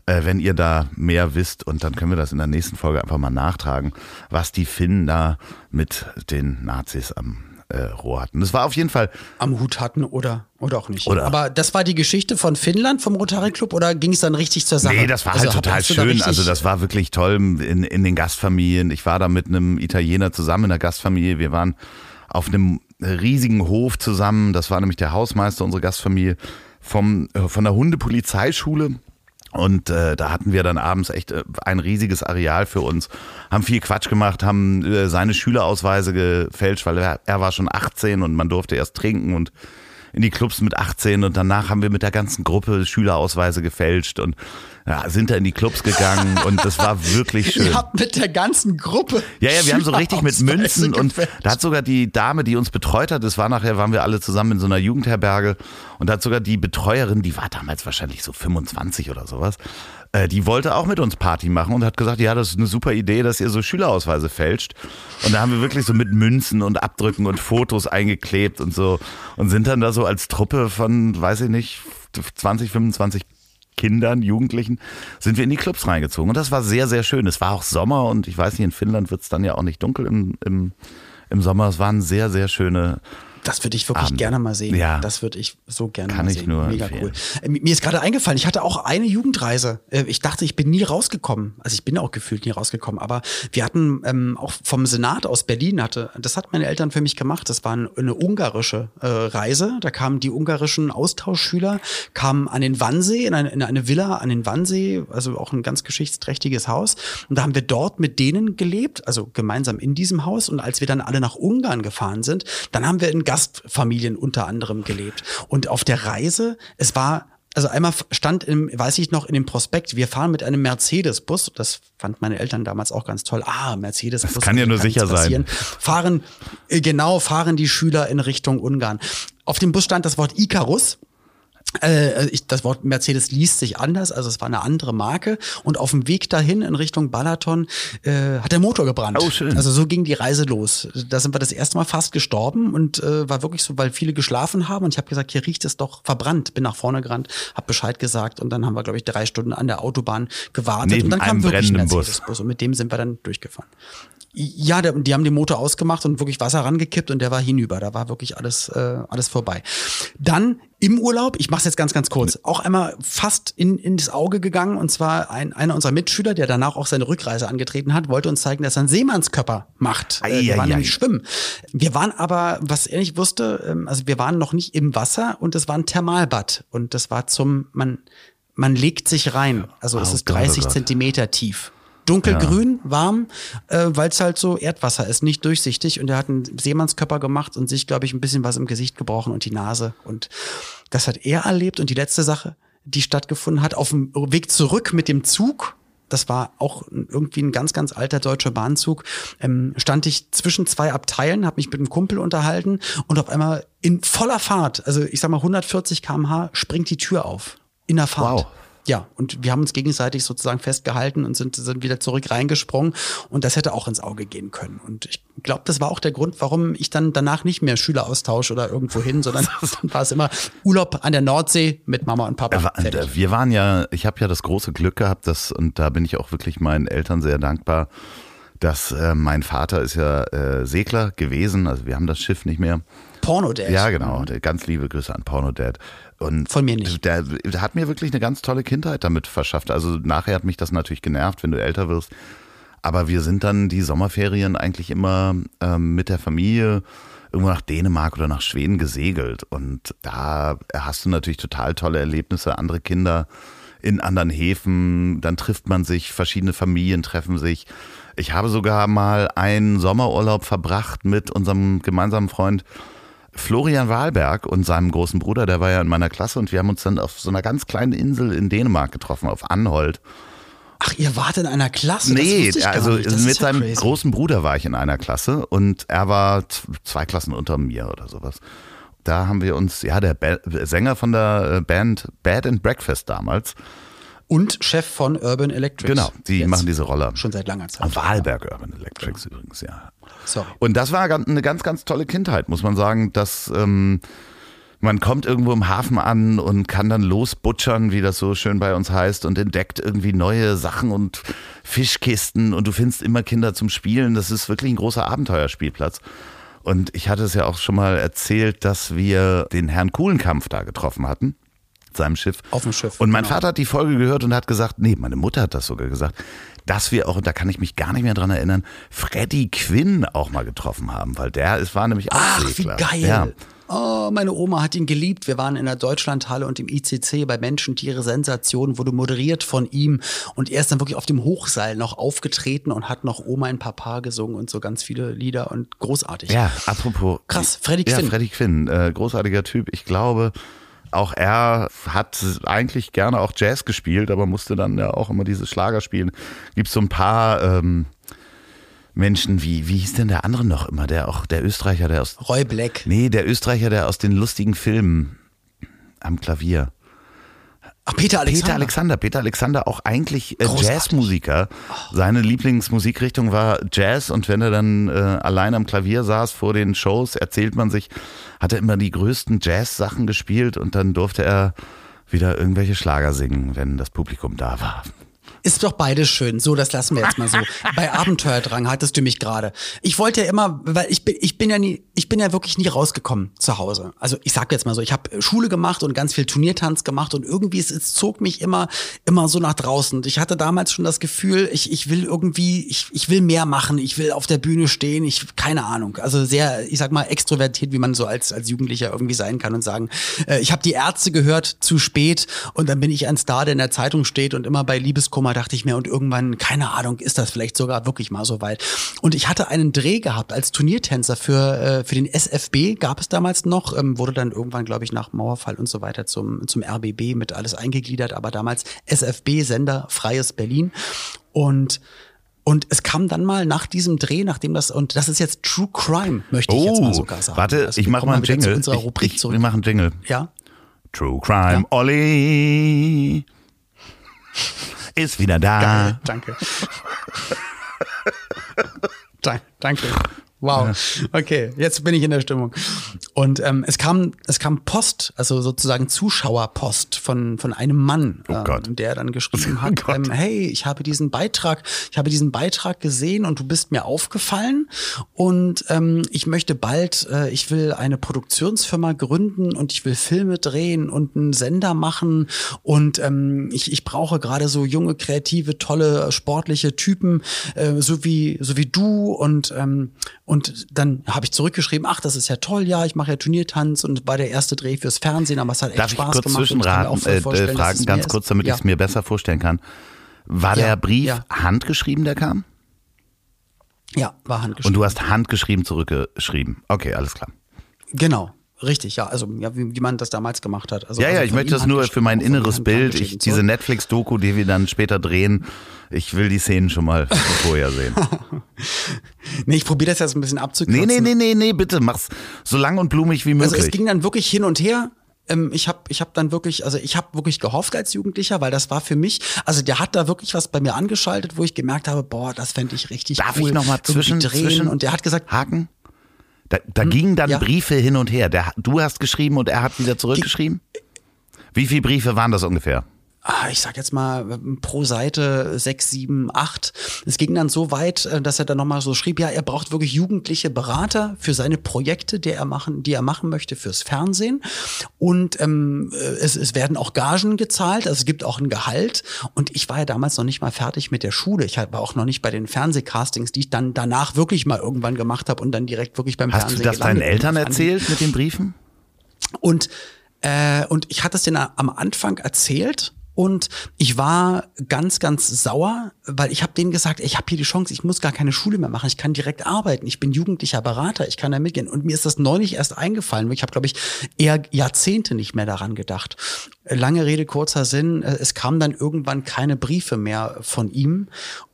äh, wenn ihr da mehr wisst und dann können wir das in der nächsten Folge einfach mal nachtragen, was die Finnen da mit den Nazis am äh, Rohr hatten. Das war auf jeden Fall am Hut hatten oder, oder auch nicht. Oder- Aber das war die Geschichte von Finnland, vom Rotary Club, oder ging es dann richtig zur Sache? Nee, das war halt Also, total du da schön. Also das war wirklich toll in, in den Gastfamilien. Ich war da mit einem Italiener zusammen in der Gastfamilie. Wir waren auf einem riesigen Hof zusammen. Das war nämlich der Hausmeister unserer Gastfamilie vom, äh, von der Hundepolizeischule. Und äh, da hatten wir dann abends echt äh, ein riesiges Areal für uns, haben viel Quatsch gemacht, haben äh, seine Schülerausweise gefälscht, weil er, er war schon 18 und man durfte erst trinken und in die Clubs mit 18 und danach haben wir mit der ganzen Gruppe Schülerausweise gefälscht und ja, sind da in die Clubs gegangen und das war wirklich schön. Ihr habt mit der ganzen Gruppe. Ja, ja, wir haben so richtig mit Münzen und da hat sogar die Dame, die uns betreut hat, das war nachher, waren wir alle zusammen in so einer Jugendherberge und da hat sogar die Betreuerin, die war damals wahrscheinlich so 25 oder sowas, äh, die wollte auch mit uns Party machen und hat gesagt, ja, das ist eine super Idee, dass ihr so Schülerausweise fälscht. Und da haben wir wirklich so mit Münzen und Abdrücken und Fotos eingeklebt und so und sind dann da so als Truppe von, weiß ich nicht, 20, 25 Kindern, Jugendlichen, sind wir in die Clubs reingezogen. Und das war sehr, sehr schön. Es war auch Sommer und ich weiß nicht, in Finnland wird es dann ja auch nicht dunkel im, im, im Sommer. Es waren sehr, sehr schöne. Das würde ich wirklich Abend. gerne mal sehen. Ja. Das würde ich so gerne Kann mal ich sehen. nur Mega empfehlen. cool. Äh, Mir ist gerade eingefallen, ich hatte auch eine Jugendreise. Äh, Ich dachte, ich bin nie rausgekommen. Also ich bin auch gefühlt nie rausgekommen. Aber wir hatten ähm, auch vom Senat aus Berlin hatte, das hat meine Eltern für mich gemacht. Das war ein- eine ungarische äh, Reise. Da kamen die ungarischen Austauschschüler, kamen an den Wannsee, in eine, in eine Villa an den Wannsee, also auch ein ganz geschichtsträchtiges Haus. Und da haben wir dort mit denen gelebt, also gemeinsam in diesem Haus. Und als wir dann alle nach Ungarn gefahren sind, dann haben wir in Gastfamilien unter anderem gelebt. Und auf der Reise, es war also einmal stand im, weiß ich noch, in dem Prospekt, wir fahren mit einem Mercedes-Bus. Das fand meine Eltern damals auch ganz toll. Ah, Mercedes-Bus. Das kann ja nur sicher sein. Fahren, äh, genau, fahren die Schüler in Richtung Ungarn. Auf dem Bus stand das Wort Icarus. Äh, ich, das Wort Mercedes liest sich anders, also es war eine andere Marke. Und auf dem Weg dahin in Richtung Balaton äh, hat der Motor gebrannt. Oh, schön. Also so ging die Reise los. Da sind wir das erste Mal fast gestorben und äh, war wirklich so, weil viele geschlafen haben. Und ich habe gesagt, hier riecht es doch verbrannt. Bin nach vorne gerannt, habe Bescheid gesagt und dann haben wir, glaube ich, drei Stunden an der Autobahn gewartet. Neben und dann kam wirklich ein brennenden Bus. Mercedes-Bus und mit dem sind wir dann durchgefahren. Ja, die haben den Motor ausgemacht und wirklich Wasser rangekippt und der war hinüber. Da war wirklich alles, äh, alles vorbei. Dann im Urlaub, ich mache es jetzt ganz, ganz kurz, auch einmal fast in, in das Auge gegangen. Und zwar ein, einer unserer Mitschüler, der danach auch seine Rückreise angetreten hat, wollte uns zeigen, dass er einen Seemannskörper macht. Ei, Äh, wir waren ei. nämlich schwimmen. Wir waren aber, was er nicht wusste, ähm, also wir waren noch nicht im Wasser und es war ein Thermalbad. Und das war zum, man, man legt sich rein. Also es Oh ist Gott, oh 30 Gott. Zentimeter tief. Dunkelgrün, warm, äh, weil es halt so Erdwasser ist, nicht durchsichtig. Und er hat einen Seemannskörper gemacht und sich, glaube ich, ein bisschen was im Gesicht gebrochen und die Nase. Und das hat er erlebt. Und die letzte Sache, die stattgefunden hat, auf dem Weg zurück mit dem Zug, das war auch irgendwie ein ganz, ganz alter deutscher Bahnzug, ähm, stand ich zwischen zwei Abteilen, habe mich mit einem Kumpel unterhalten und auf einmal in voller Fahrt, also ich sag mal 140 km/h, springt die Tür auf. In der Fahrt. Wow. Ja, und wir haben uns gegenseitig sozusagen festgehalten und sind, sind wieder zurück reingesprungen. Und das hätte auch ins Auge gehen können. Und ich glaube, das war auch der Grund, warum ich dann danach nicht mehr Schüleraustausch oder irgendwo hin, sondern dann war es immer Urlaub an der Nordsee mit Mama und Papa. Fertig. äh, Wir waren ja, ich habe ja das große Glück gehabt, dass, und da bin ich auch wirklich meinen Eltern sehr dankbar, dass äh, mein Vater ist ja äh, Segler gewesen, also wir haben das Schiff nicht mehr. Porno-Dad. Ja, genau. Ganz liebe Grüße an Porno Dad. Und Von mir nicht. Der, der hat mir wirklich eine ganz tolle Kindheit damit verschafft. Also nachher hat mich das natürlich genervt, wenn du älter wirst. Aber wir sind dann die Sommerferien eigentlich immer ähm, mit der Familie irgendwo nach Dänemark oder nach Schweden gesegelt. Und da hast du natürlich total tolle Erlebnisse, andere Kinder in anderen Häfen, dann trifft man sich, verschiedene Familien treffen sich. Ich habe sogar mal einen Sommerurlaub verbracht mit unserem gemeinsamen Freund Florian Wahlberg und seinem großen Bruder, der war ja in meiner Klasse und wir haben uns dann auf so einer ganz kleinen Insel in Dänemark getroffen, auf Anholt. Ach, ihr wart in einer Klasse? das Nee, also mit ja seinem crazy. großen Bruder war ich in einer Klasse und er war zwei Klassen unter mir oder sowas. Da haben wir uns, ja, der ba Sänger von der äh, Band Bad and Breakfast damals, Und Chef von Urban Electrics. genau, die Jetzt. machen diese Roller. Schon seit langer Zeit. Wahlberg Urban Electrics übrigens, ja. Sorry. Und das war eine ganz, ganz tolle Kindheit, muss man sagen, dass ähm, man kommt irgendwo im Hafen an und kann dann losbutschern, wie das so schön bei uns heißt, und entdeckt irgendwie neue Sachen und Fischkisten und du findest immer Kinder zum Spielen. Das ist wirklich ein großer Abenteuerspielplatz. Und ich hatte es ja auch schon mal erzählt, dass wir den Herrn Kuhlenkampf da getroffen hatten, seinem Schiff. Auf dem Schiff, Und mein genau. Vater hat die Folge gehört und hat gesagt, nee, meine Mutter hat das sogar gesagt, dass wir auch, und da kann ich mich gar nicht mehr dran erinnern, Freddie Quinn auch mal getroffen haben, weil der es war nämlich auch Ach, wie Segler. geil. Ja. Oh, meine Oma hat ihn geliebt. Wir waren in der Deutschlandhalle und im ICC bei Menschen, Tiere, Sensation, wurde moderiert von ihm. Und er ist dann wirklich auf dem Hochseil noch aufgetreten und hat noch Oma in Papa gesungen und so ganz viele Lieder und großartig. Ja, apropos. Krass, Freddie Ja, Quinn. Freddie Quinn, äh, großartiger Typ. Ich glaube, auch er hat eigentlich gerne auch Jazz gespielt, aber musste dann ja auch immer diese Schlager spielen. Gibt so ein paar ähm, Menschen, wie, wie hieß denn der andere noch immer? Der auch, der Österreicher, der aus. Roy Black. Nee, der Österreicher, der aus den lustigen Filmen am Klavier. Ach, Peter Alexander. Peter Alexander. Peter Alexander auch eigentlich äh. Jazzmusiker. Seine Lieblingsmusikrichtung war Jazz und wenn er dann äh, allein am Klavier saß vor den Shows, erzählt man sich, hat er immer die größten Jazz-Sachen gespielt und dann durfte er wieder irgendwelche Schlager singen, wenn das Publikum da war. Ist doch beides schön. So, das lassen wir jetzt mal so. Bei Abenteuerdrang hattest du mich gerade. Ich wollte ja immer, weil ich bin, ich bin ja nie, ich bin ja wirklich nie rausgekommen zu Hause. Also ich sag jetzt mal so, ich habe Schule gemacht und ganz viel Turniertanz gemacht und irgendwie es, es zog mich immer, immer so nach draußen. Und ich hatte damals schon das Gefühl, ich, ich will irgendwie, ich, ich will mehr machen, ich will auf der Bühne stehen, ich, keine Ahnung. Also sehr, ich sag mal, extrovertiert, wie man so als, als Jugendlicher irgendwie sein kann und sagen, äh, ich habe die Ärzte gehört zu spät und dann bin ich ein Star, der in der Zeitung steht und immer bei Liebeskummer dachte ich mir und irgendwann, keine Ahnung, ist das vielleicht sogar wirklich mal so weit. Und ich hatte einen Dreh gehabt als Turniertänzer für, äh, für den SFB, gab es damals noch, ähm, wurde dann irgendwann, glaube ich, nach Mauerfall und so weiter zum, zum RBB mit alles eingegliedert, aber damals SFB-Sender, Freies Berlin. Und und es kam dann mal nach diesem Dreh, nachdem das, und das ist jetzt True Crime, möchte ich jetzt mal sogar sagen. Oh, warte, Also ich wir mach kommen mal einen zu Jingle. unserer Ich, ich, zurück. wir machen einen Jingle. Ja, True Crime Ja. Olli ist wieder da. Geil, danke. Da- danke. Wow. Okay, jetzt bin ich in der Stimmung. Und ähm, es kam, es kam Post, also sozusagen Zuschauerpost von von einem Mann, Oh Gott. ähm, der dann geschrieben Oh hat: Gott. ähm, Hey, ich habe diesen Beitrag, ich habe diesen Beitrag gesehen und du bist mir aufgefallen und ähm, ich möchte bald, äh, ich will eine Produktionsfirma gründen und ich will Filme drehen und einen Sender machen und ähm, ich, ich brauche gerade so junge, kreative, tolle, sportliche Typen, äh, so wie so wie du und ähm, und dann habe ich zurückgeschrieben, ach, das ist ja toll, ja, ich mache ja Turniertanz und war der erste Dreh fürs Fernsehen, aber es hat echt Darf ich Spaß kurz gemacht. und ich mir auch zwischenraten, äh, äh, fragen, ganz kurz, damit ja. ich es mir besser vorstellen kann. War Ja, der Brief ja. handgeschrieben, der kam? Ja, war Und handgeschrieben. du hast handgeschrieben zurückgeschrieben. Okay, alles klar. Genau. Richtig, ja, also ja, wie, wie man das damals gemacht hat. Also, Ja, also ja, ich möchte das nur für mein inneres Bild. Ich, diese Netflix-Doku, die wir dann später drehen, ich will die Szenen schon mal vorher sehen. Nee, ich probiere das jetzt ein bisschen Nee, abzukürzen. nee, nee, nee, nee, bitte, mach's so lang und blumig wie Also möglich. es ging dann wirklich hin und her. Ähm, ich habe ich hab dann wirklich, also ich habe wirklich gehofft als Jugendlicher, weil das war für mich, also der hat da wirklich was bei mir angeschaltet, wo ich gemerkt habe, boah, das fände ich richtig Darf cool. ich noch mal irgendwie zwischen, zwischen und der hat gesagt, Haken? Da, da gingen dann ja. Briefe hin und her. Der, du hast geschrieben und er hat wieder zurückgeschrieben? Wie viele Briefe waren das ungefähr? Ah, ich sag jetzt mal ähm, pro Seite sechs, sieben, acht. Es ging dann so weit, äh, dass er dann nochmal so schrieb, ja, er braucht wirklich jugendliche Berater für seine Projekte, die er machen, die er machen möchte fürs Fernsehen. Und ähm, äh, es, es werden auch Gagen gezahlt, also es gibt auch ein Gehalt. Und ich war ja damals noch nicht mal fertig mit der Schule. Ich war auch noch nicht bei den Fernsehcastings, die ich dann danach wirklich mal irgendwann gemacht habe und dann direkt wirklich beim Hast Fernsehen du das deinen. Eltern erzählt mit den Briefen? und, äh, und ich hatte es denen am Anfang erzählt und ich war ganz, ganz sauer, weil ich habe denen gesagt, ich habe hier die Chance, ich muss gar keine Schule mehr machen, ich kann direkt arbeiten, ich bin jugendlicher Berater, ich kann da mitgehen. Und mir ist das neulich erst eingefallen, weil ich habe, glaube ich, eher Jahrzehnte nicht mehr daran gedacht. Lange Rede, kurzer Sinn, äh, es kamen dann irgendwann keine Briefe mehr von ihm.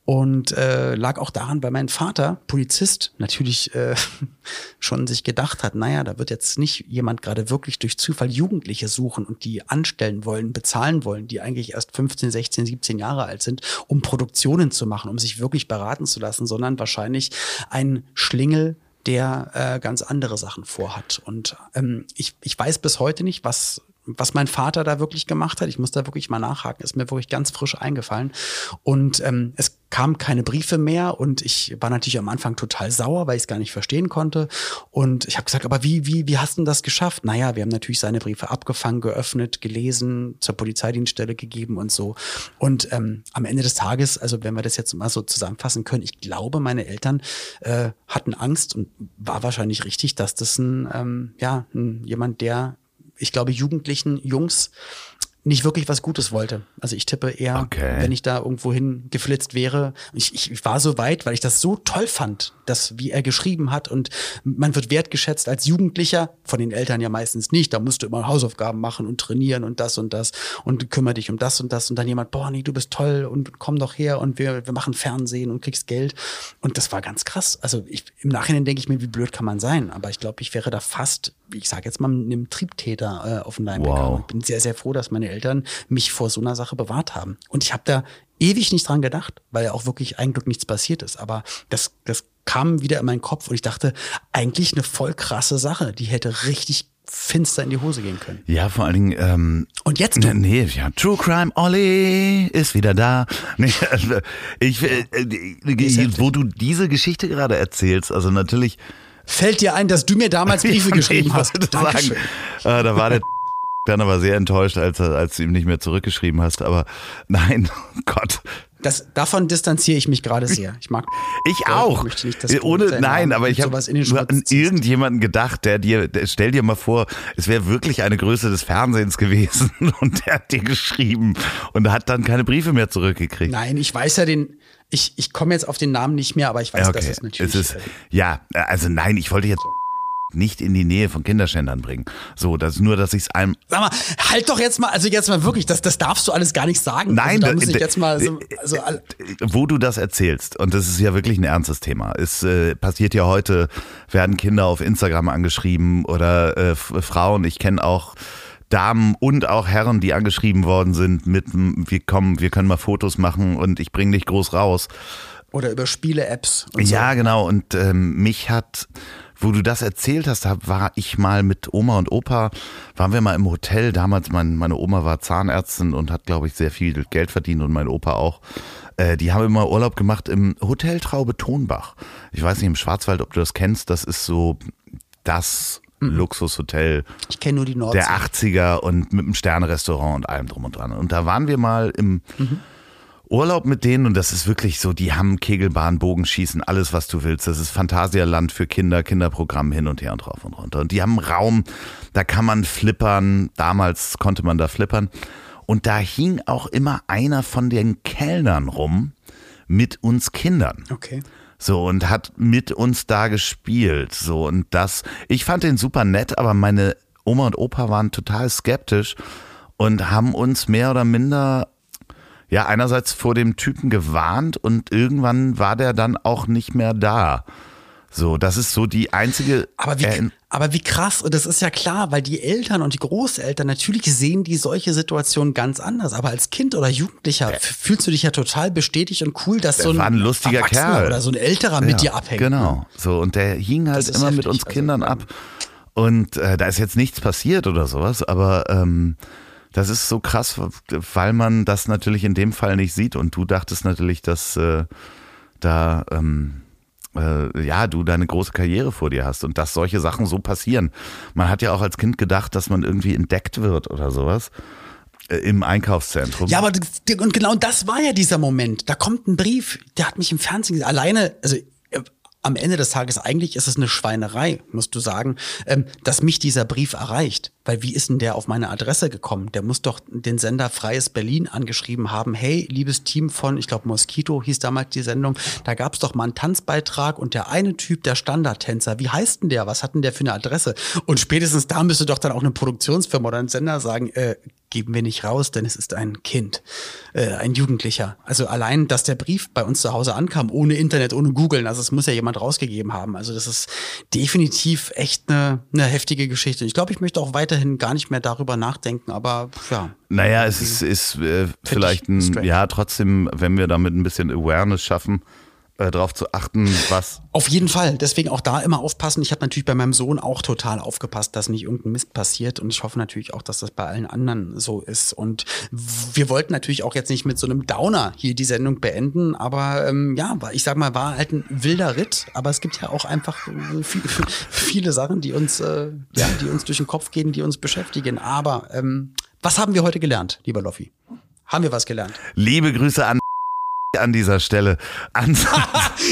Und äh, lag auch daran, weil mein Vater, Polizist, natürlich äh, schon sich gedacht hat, naja, da wird jetzt nicht jemand gerade wirklich durch Zufall Jugendliche suchen und die anstellen wollen, bezahlen wollen, die eigentlich erst 15, 16, 17 Jahre alt sind, um Produktionen zu machen, um sich wirklich beraten zu lassen, sondern wahrscheinlich ein Schlingel, der äh, ganz andere Sachen vorhat. Und ähm, ich, ich weiß bis heute nicht, was was mein Vater da wirklich gemacht hat. Ich muss da wirklich mal nachhaken. Ist mir wirklich ganz frisch eingefallen. Und ähm, es kamen keine Briefe mehr und ich war natürlich am Anfang total sauer, weil ich es gar nicht verstehen konnte. Und ich habe gesagt, aber wie, wie, wie hast du das geschafft? Naja, wir haben natürlich seine Briefe abgefangen, geöffnet, gelesen, zur Polizeidienststelle gegeben und so. Und ähm, am Ende des Tages, also wenn wir das jetzt mal so zusammenfassen können, ich glaube, meine Eltern äh, hatten Angst und war wahrscheinlich richtig, dass das ein, ähm, ja, ein, jemand, der ich glaube, jugendlichen Jungs nicht wirklich was Gutes wollte. Also ich tippe eher, Okay. wenn ich da irgendwo hin geflitzt wäre. Ich, ich, ich war so weit, weil ich das so toll fand, dass wie er geschrieben hat und man wird wertgeschätzt als Jugendlicher, von den Eltern ja meistens nicht. Da musst du immer Hausaufgaben machen und trainieren und das und das und kümmere dich um das und das und dann jemand, boah, nee, du bist toll und komm doch her und wir, wir machen Fernsehen und kriegst Geld. Und das war ganz krass. Also ich, im Nachhinein denke ich mir, wie blöd kann man sein? Aber ich glaube, ich wäre da fast, ich sage jetzt mal, einem Triebtäter äh, auf den Leim Wow. gegangen. Ich bin sehr, sehr froh, dass meine Eltern mich vor so einer Sache bewahrt haben. Und ich habe da ewig nicht dran gedacht, weil ja auch wirklich ein Glück nichts passiert ist. Aber das, das kam wieder in meinen Kopf und ich dachte, eigentlich eine voll krasse Sache. Die hätte richtig finster in die Hose gehen können. Ja, vor allen Dingen, ähm, Und jetzt Nee, du. nee, ja, True Crime Olli ist wieder da. Nee, also ich, äh, äh, wo du diese Geschichte gerade erzählst, also natürlich. Fällt dir ein, dass du mir damals Briefe geschrieben hast? Dankeschön. sagen, äh, da war der dann aber sehr enttäuscht, als, als du ihm nicht mehr zurückgeschrieben hast. Aber nein, oh Gott. Das, davon distanziere ich mich gerade sehr. Ich mag. Ich Ich auch. möchte nicht, Ohne, nein, aber ich habe an irgendjemanden gedacht, der dir, der, stell dir mal vor, es wäre wirklich eine Größe des Fernsehens gewesen und der hat dir geschrieben und hat dann keine Briefe mehr zurückgekriegt. Nein, ich weiß ja den. Ich, ich komme jetzt auf den Namen nicht mehr, aber ich weiß, Ja, dass okay. es natürlich. es ist, ja, also nein, ich wollte jetzt nicht in die Nähe von Kinderschändern bringen. So, das ist nur, dass ich es einem. Sag mal, halt doch jetzt mal, also jetzt mal wirklich, das, das darfst du alles gar nicht sagen. Nein, also, da da- muss ich jetzt mal so, also, wo du das erzählst, und das ist ja wirklich ein ernstes Thema, es äh, passiert ja heute, werden Kinder auf Instagram angeschrieben oder äh, Frauen, ich kenne auch Damen und auch Herren, die angeschrieben worden sind mit, wir kommen, wir können mal Fotos machen und ich bringe dich groß raus. Oder über Spiele-Apps. Ja, so. genau. Und ähm, mich hat, wo du das erzählt hast, da war ich mal mit Oma und Opa, waren wir mal im Hotel. Damals, mein, meine Oma war Zahnärztin und hat, glaube ich, sehr viel Geld verdient und mein Opa auch. Äh, die haben immer Urlaub gemacht im Hotel Traube Tonbach. Ich weiß nicht, im Schwarzwald, ob du das kennst. Das ist so das mhm. Luxushotel. Ich kenne nur die Nordsee. Der 80er und mit einem Sternrestaurant und allem drum und dran. Und da waren wir mal im mhm. Urlaub mit denen und das ist wirklich so, die haben Kegelbahn, Bogenschießen, alles was du willst. Das ist Phantasialand für Kinder, Kinderprogramm hin und her und rauf und runter. Und die haben einen Raum, da kann man flippern. Damals konnte man da flippern. Und da hing auch immer einer von den Kellnern rum mit uns Kindern. Okay. So, und hat mit uns da gespielt. So, und das, ich fand den super nett, aber meine Oma und Opa waren total skeptisch und haben uns mehr oder minder ja, einerseits vor dem Typen gewarnt und irgendwann war der dann auch nicht mehr da. So, das ist so die einzige. Aber wie, aber wie krass, und das ist ja klar, weil die Eltern und die Großeltern natürlich sehen die solche Situationen ganz anders. Aber als Kind oder Jugendlicher der, fühlst du dich ja total bestätigt und cool, dass so ein, ein lustiger Kerl oder so ein älterer ja, mit dir abhängt. Genau, ne? so und der hing halt immer heftig, mit uns also, Kindern also, ab. Und äh, da ist jetzt nichts passiert oder sowas, aber ähm, das ist so krass, weil man das natürlich in dem Fall nicht sieht. Und du dachtest natürlich, dass äh, da ähm, äh, ja du deine große Karriere vor dir hast und dass solche Sachen so passieren. Man hat ja auch als Kind gedacht, dass man irgendwie entdeckt wird oder sowas äh, im Einkaufszentrum. Ja, aber und genau das war ja dieser Moment. Da kommt ein Brief, der hat mich im Fernsehen gesehen. Alleine, also am Ende des Tages eigentlich ist es eine Schweinerei, musst du sagen, ähm, dass mich dieser Brief erreicht. Weil wie ist denn der auf meine Adresse gekommen? Der muss doch den Sender Freies Berlin angeschrieben haben. Hey, liebes Team von, ich glaube, Mosquito hieß damals die Sendung, da gab es doch mal einen Tanzbeitrag und der eine Typ, der Standardtänzer, wie heißt denn der? Was hat denn der für eine Adresse? Und spätestens da müsste doch dann auch eine Produktionsfirma oder ein Sender sagen, äh, geben wir nicht raus, denn es ist ein Kind, äh, ein Jugendlicher. Also allein, dass der Brief bei uns zu Hause ankam, ohne Internet, ohne Googeln, also es muss ja jemand rausgegeben haben. Also das ist definitiv echt eine, eine heftige Geschichte. Ich glaube, ich möchte auch weiterhin gar nicht mehr darüber nachdenken, aber ja. Naja, es ist, ist äh, vielleicht ein, ja, trotzdem, wenn wir damit ein bisschen Awareness schaffen, äh, darauf zu achten, was. Auf jeden Fall. Deswegen auch da immer aufpassen. Ich habe natürlich bei meinem Sohn auch total aufgepasst, dass nicht irgendein Mist passiert. Und ich hoffe natürlich auch, dass das bei allen anderen so ist. Und wir wollten natürlich auch jetzt nicht mit so einem Downer hier die Sendung beenden. Aber ähm, ja, ich sag mal, war halt ein wilder Ritt. Aber es gibt ja auch einfach äh, viel, viele Sachen, die uns, äh, ja, die uns durch den Kopf gehen, die uns beschäftigen. Aber ähm, was haben wir heute gelernt, lieber Loffi? Haben wir was gelernt? Liebe Grüße an an dieser Stelle.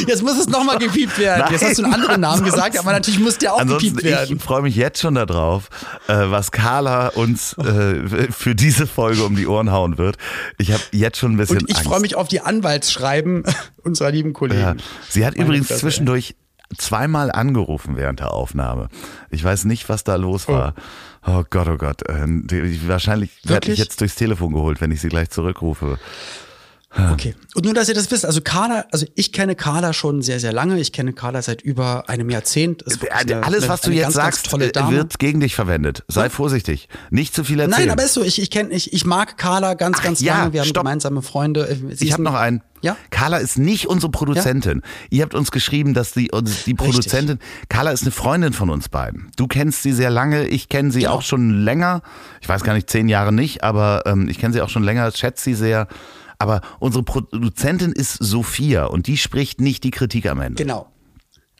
jetzt muss es nochmal gepiept werden. Nein, jetzt hast du einen anderen Namen gesagt, aber natürlich muss der auch gepiept werden. Ich freue mich jetzt schon darauf, äh, was Carla uns äh, für diese Folge um die Ohren hauen wird. Ich habe jetzt schon ein bisschen Und ich freue mich auf die Anwaltsschreiben unserer lieben Kollegen. Ja. Sie hat Meine übrigens Klasse, zwischendurch zweimal angerufen während der Aufnahme. Ich weiß nicht, was da los war. Oh, oh Gott, oh Gott. Äh, wahrscheinlich werde ich jetzt durchs Telefon geholt, wenn ich sie gleich zurückrufe. Okay. Und nur, dass ihr das wisst, also Carla, also ich kenne Carla schon sehr, sehr lange. Ich kenne Carla seit über einem Jahrzehnt. Eine, Alles, was du jetzt ganz, sagst, ganz äh, wird gegen dich verwendet. Sei ja. vorsichtig. Nicht zu viel erzählen. Nein, aber ist so. Ich, ich kenne, ich, ich mag Carla ganz, ganz Ach, ja, lange. Wir haben gemeinsame Freunde. Äh, Sie ich habe noch einen. Ja? Carla ist nicht unsere Produzentin. Ja? Ihr habt uns geschrieben, dass die, die Produzentin, Richtig. Carla ist eine Freundin von uns beiden. Du kennst sie sehr lange, ich kenne sie genau. auch schon länger. Ich weiß gar nicht, zehn Jahre nicht, aber ähm, ich kenne sie auch schon länger, schätze sie sehr. Aber unsere Produzentin ist Sophia und die spricht nicht die Kritik am Ende. Genau.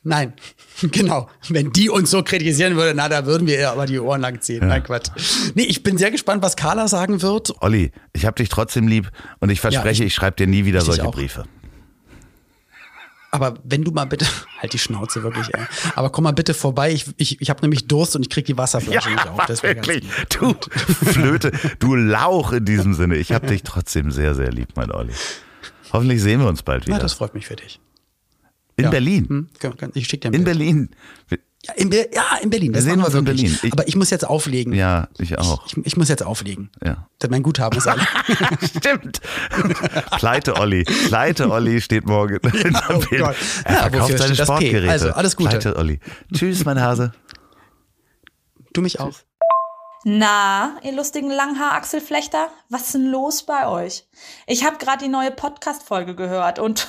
Nein, genau. Wenn die uns so kritisieren würde, na, da würden wir ihr aber die Ohren lang ziehen. Ja. Nein, Quatsch. Nee, ich bin sehr gespannt, was Carla sagen wird. Olli, ich habe dich trotzdem lieb und ich verspreche, ja, ich, ich schreibe dir nie wieder solche Briefe. Aber wenn du mal bitte, halt die Schnauze wirklich, ey. Aber komm mal bitte vorbei. Ich, ich, ich habe nämlich Durst und ich krieg die Wasserflasche ja, nicht auf. Das wirklich. Du Flöte, du Lauch in diesem Sinne. Ich habe dich trotzdem sehr, sehr lieb, mein Olli. Hoffentlich sehen wir uns bald wieder. Ja, das freut mich für dich. In ja. Berlin. Hm, ich schick dir ein In Berlin. Ja, in, Be ja, in Berlin. Das wir sehen uns in Berlin. Ich, aber ich muss jetzt auflegen. Ja, ich auch. Ich, ich, ich muss jetzt auflegen. Ja. Denn mein Guthaben ist alle. Stimmt. Pleite Olli. Pleite Olli steht morgen in der oh Bild. Gott. Er ja, verkauft seine Sportgeräte. Also, alles Gute. Pleite Olli. Tschüss, mein Hase. Du mich auch. Na, ihr lustigen Langhaar-Achselflechter, was ist denn los bei euch? Ich habe gerade die neue Podcast-Folge gehört und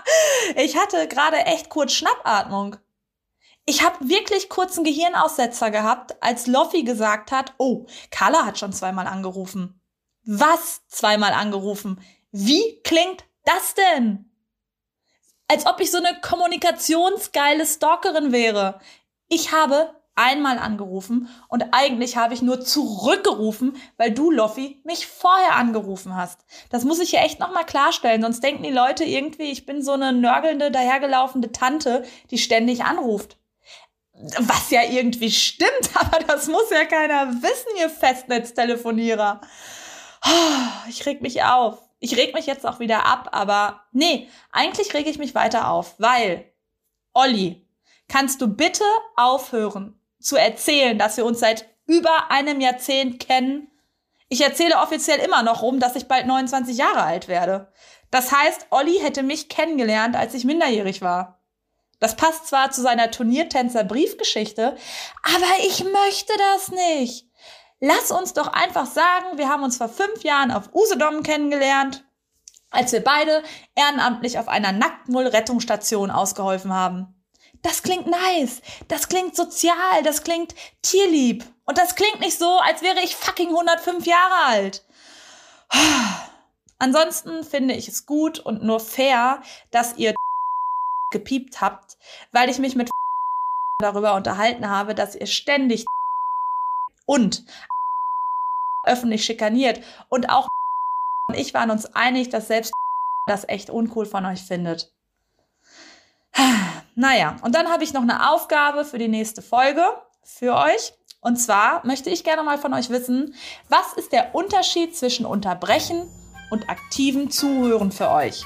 ich hatte gerade echt kurz Schnappatmung. Ich habe wirklich kurzen Gehirnaussetzer gehabt, als Loffi gesagt hat, oh, Carla hat schon zweimal angerufen. Was zweimal angerufen? Wie klingt das denn? Als ob ich so eine kommunikationsgeile Stalkerin wäre. Ich habe einmal angerufen und eigentlich habe ich nur zurückgerufen, weil du, Loffi, mich vorher angerufen hast. Das muss ich hier echt nochmal klarstellen, sonst denken die Leute irgendwie, ich bin so eine nörgelnde, dahergelaufene Tante, die ständig anruft. Was ja irgendwie stimmt, aber das muss ja keiner wissen, ihr Festnetztelefonierer. Ich reg mich auf. Ich reg mich jetzt auch wieder ab, aber nee, eigentlich reg ich mich weiter auf, weil, Olli, kannst du bitte aufhören, zu erzählen, dass wir uns seit über einem Jahrzehnt kennen. Ich erzähle offiziell immer noch rum, dass ich bald 29 Jahre alt werde. Das heißt, Olli hätte mich kennengelernt, als ich minderjährig war. Das passt zwar zu seiner Turniertänzer-Briefgeschichte, aber ich möchte das nicht. Lass uns doch einfach sagen, wir haben uns vor fünf Jahren auf Usedom kennengelernt, als wir beide ehrenamtlich auf einer Nacktmull-Rettungsstation ausgeholfen haben. Das klingt nice, das klingt sozial, das klingt tierlieb. Und das klingt nicht so, als wäre ich fucking 105 Jahre alt. Ansonsten finde ich es gut und nur fair, dass ihr gepiept habt, weil ich mich mit darüber unterhalten habe, dass ihr ständig und öffentlich schikaniert und auch und ich waren uns einig, dass selbst das echt uncool von euch findet. Naja, und dann habe ich noch eine Aufgabe für die nächste Folge für euch. Und zwar möchte ich gerne mal von euch wissen, was ist der Unterschied zwischen Unterbrechen und aktivem Zuhören für euch?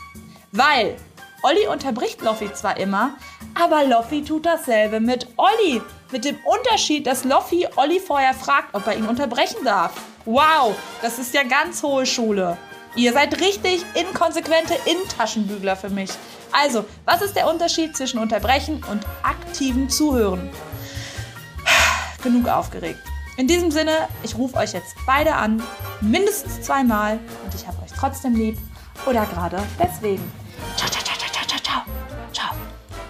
Weil Olli unterbricht Loffi zwar immer, aber Loffi tut dasselbe mit Olli. Mit dem Unterschied, dass Loffi Olli vorher fragt, ob er ihn unterbrechen darf. Wow, das ist ja ganz hohe Schule. Ihr seid richtig inkonsequente In-Taschenbügler für mich. Also, was ist der Unterschied zwischen Unterbrechen und aktivem Zuhören? Genug aufgeregt. In diesem Sinne, ich rufe euch jetzt beide an, mindestens zweimal und ich habe euch trotzdem lieb oder gerade deswegen.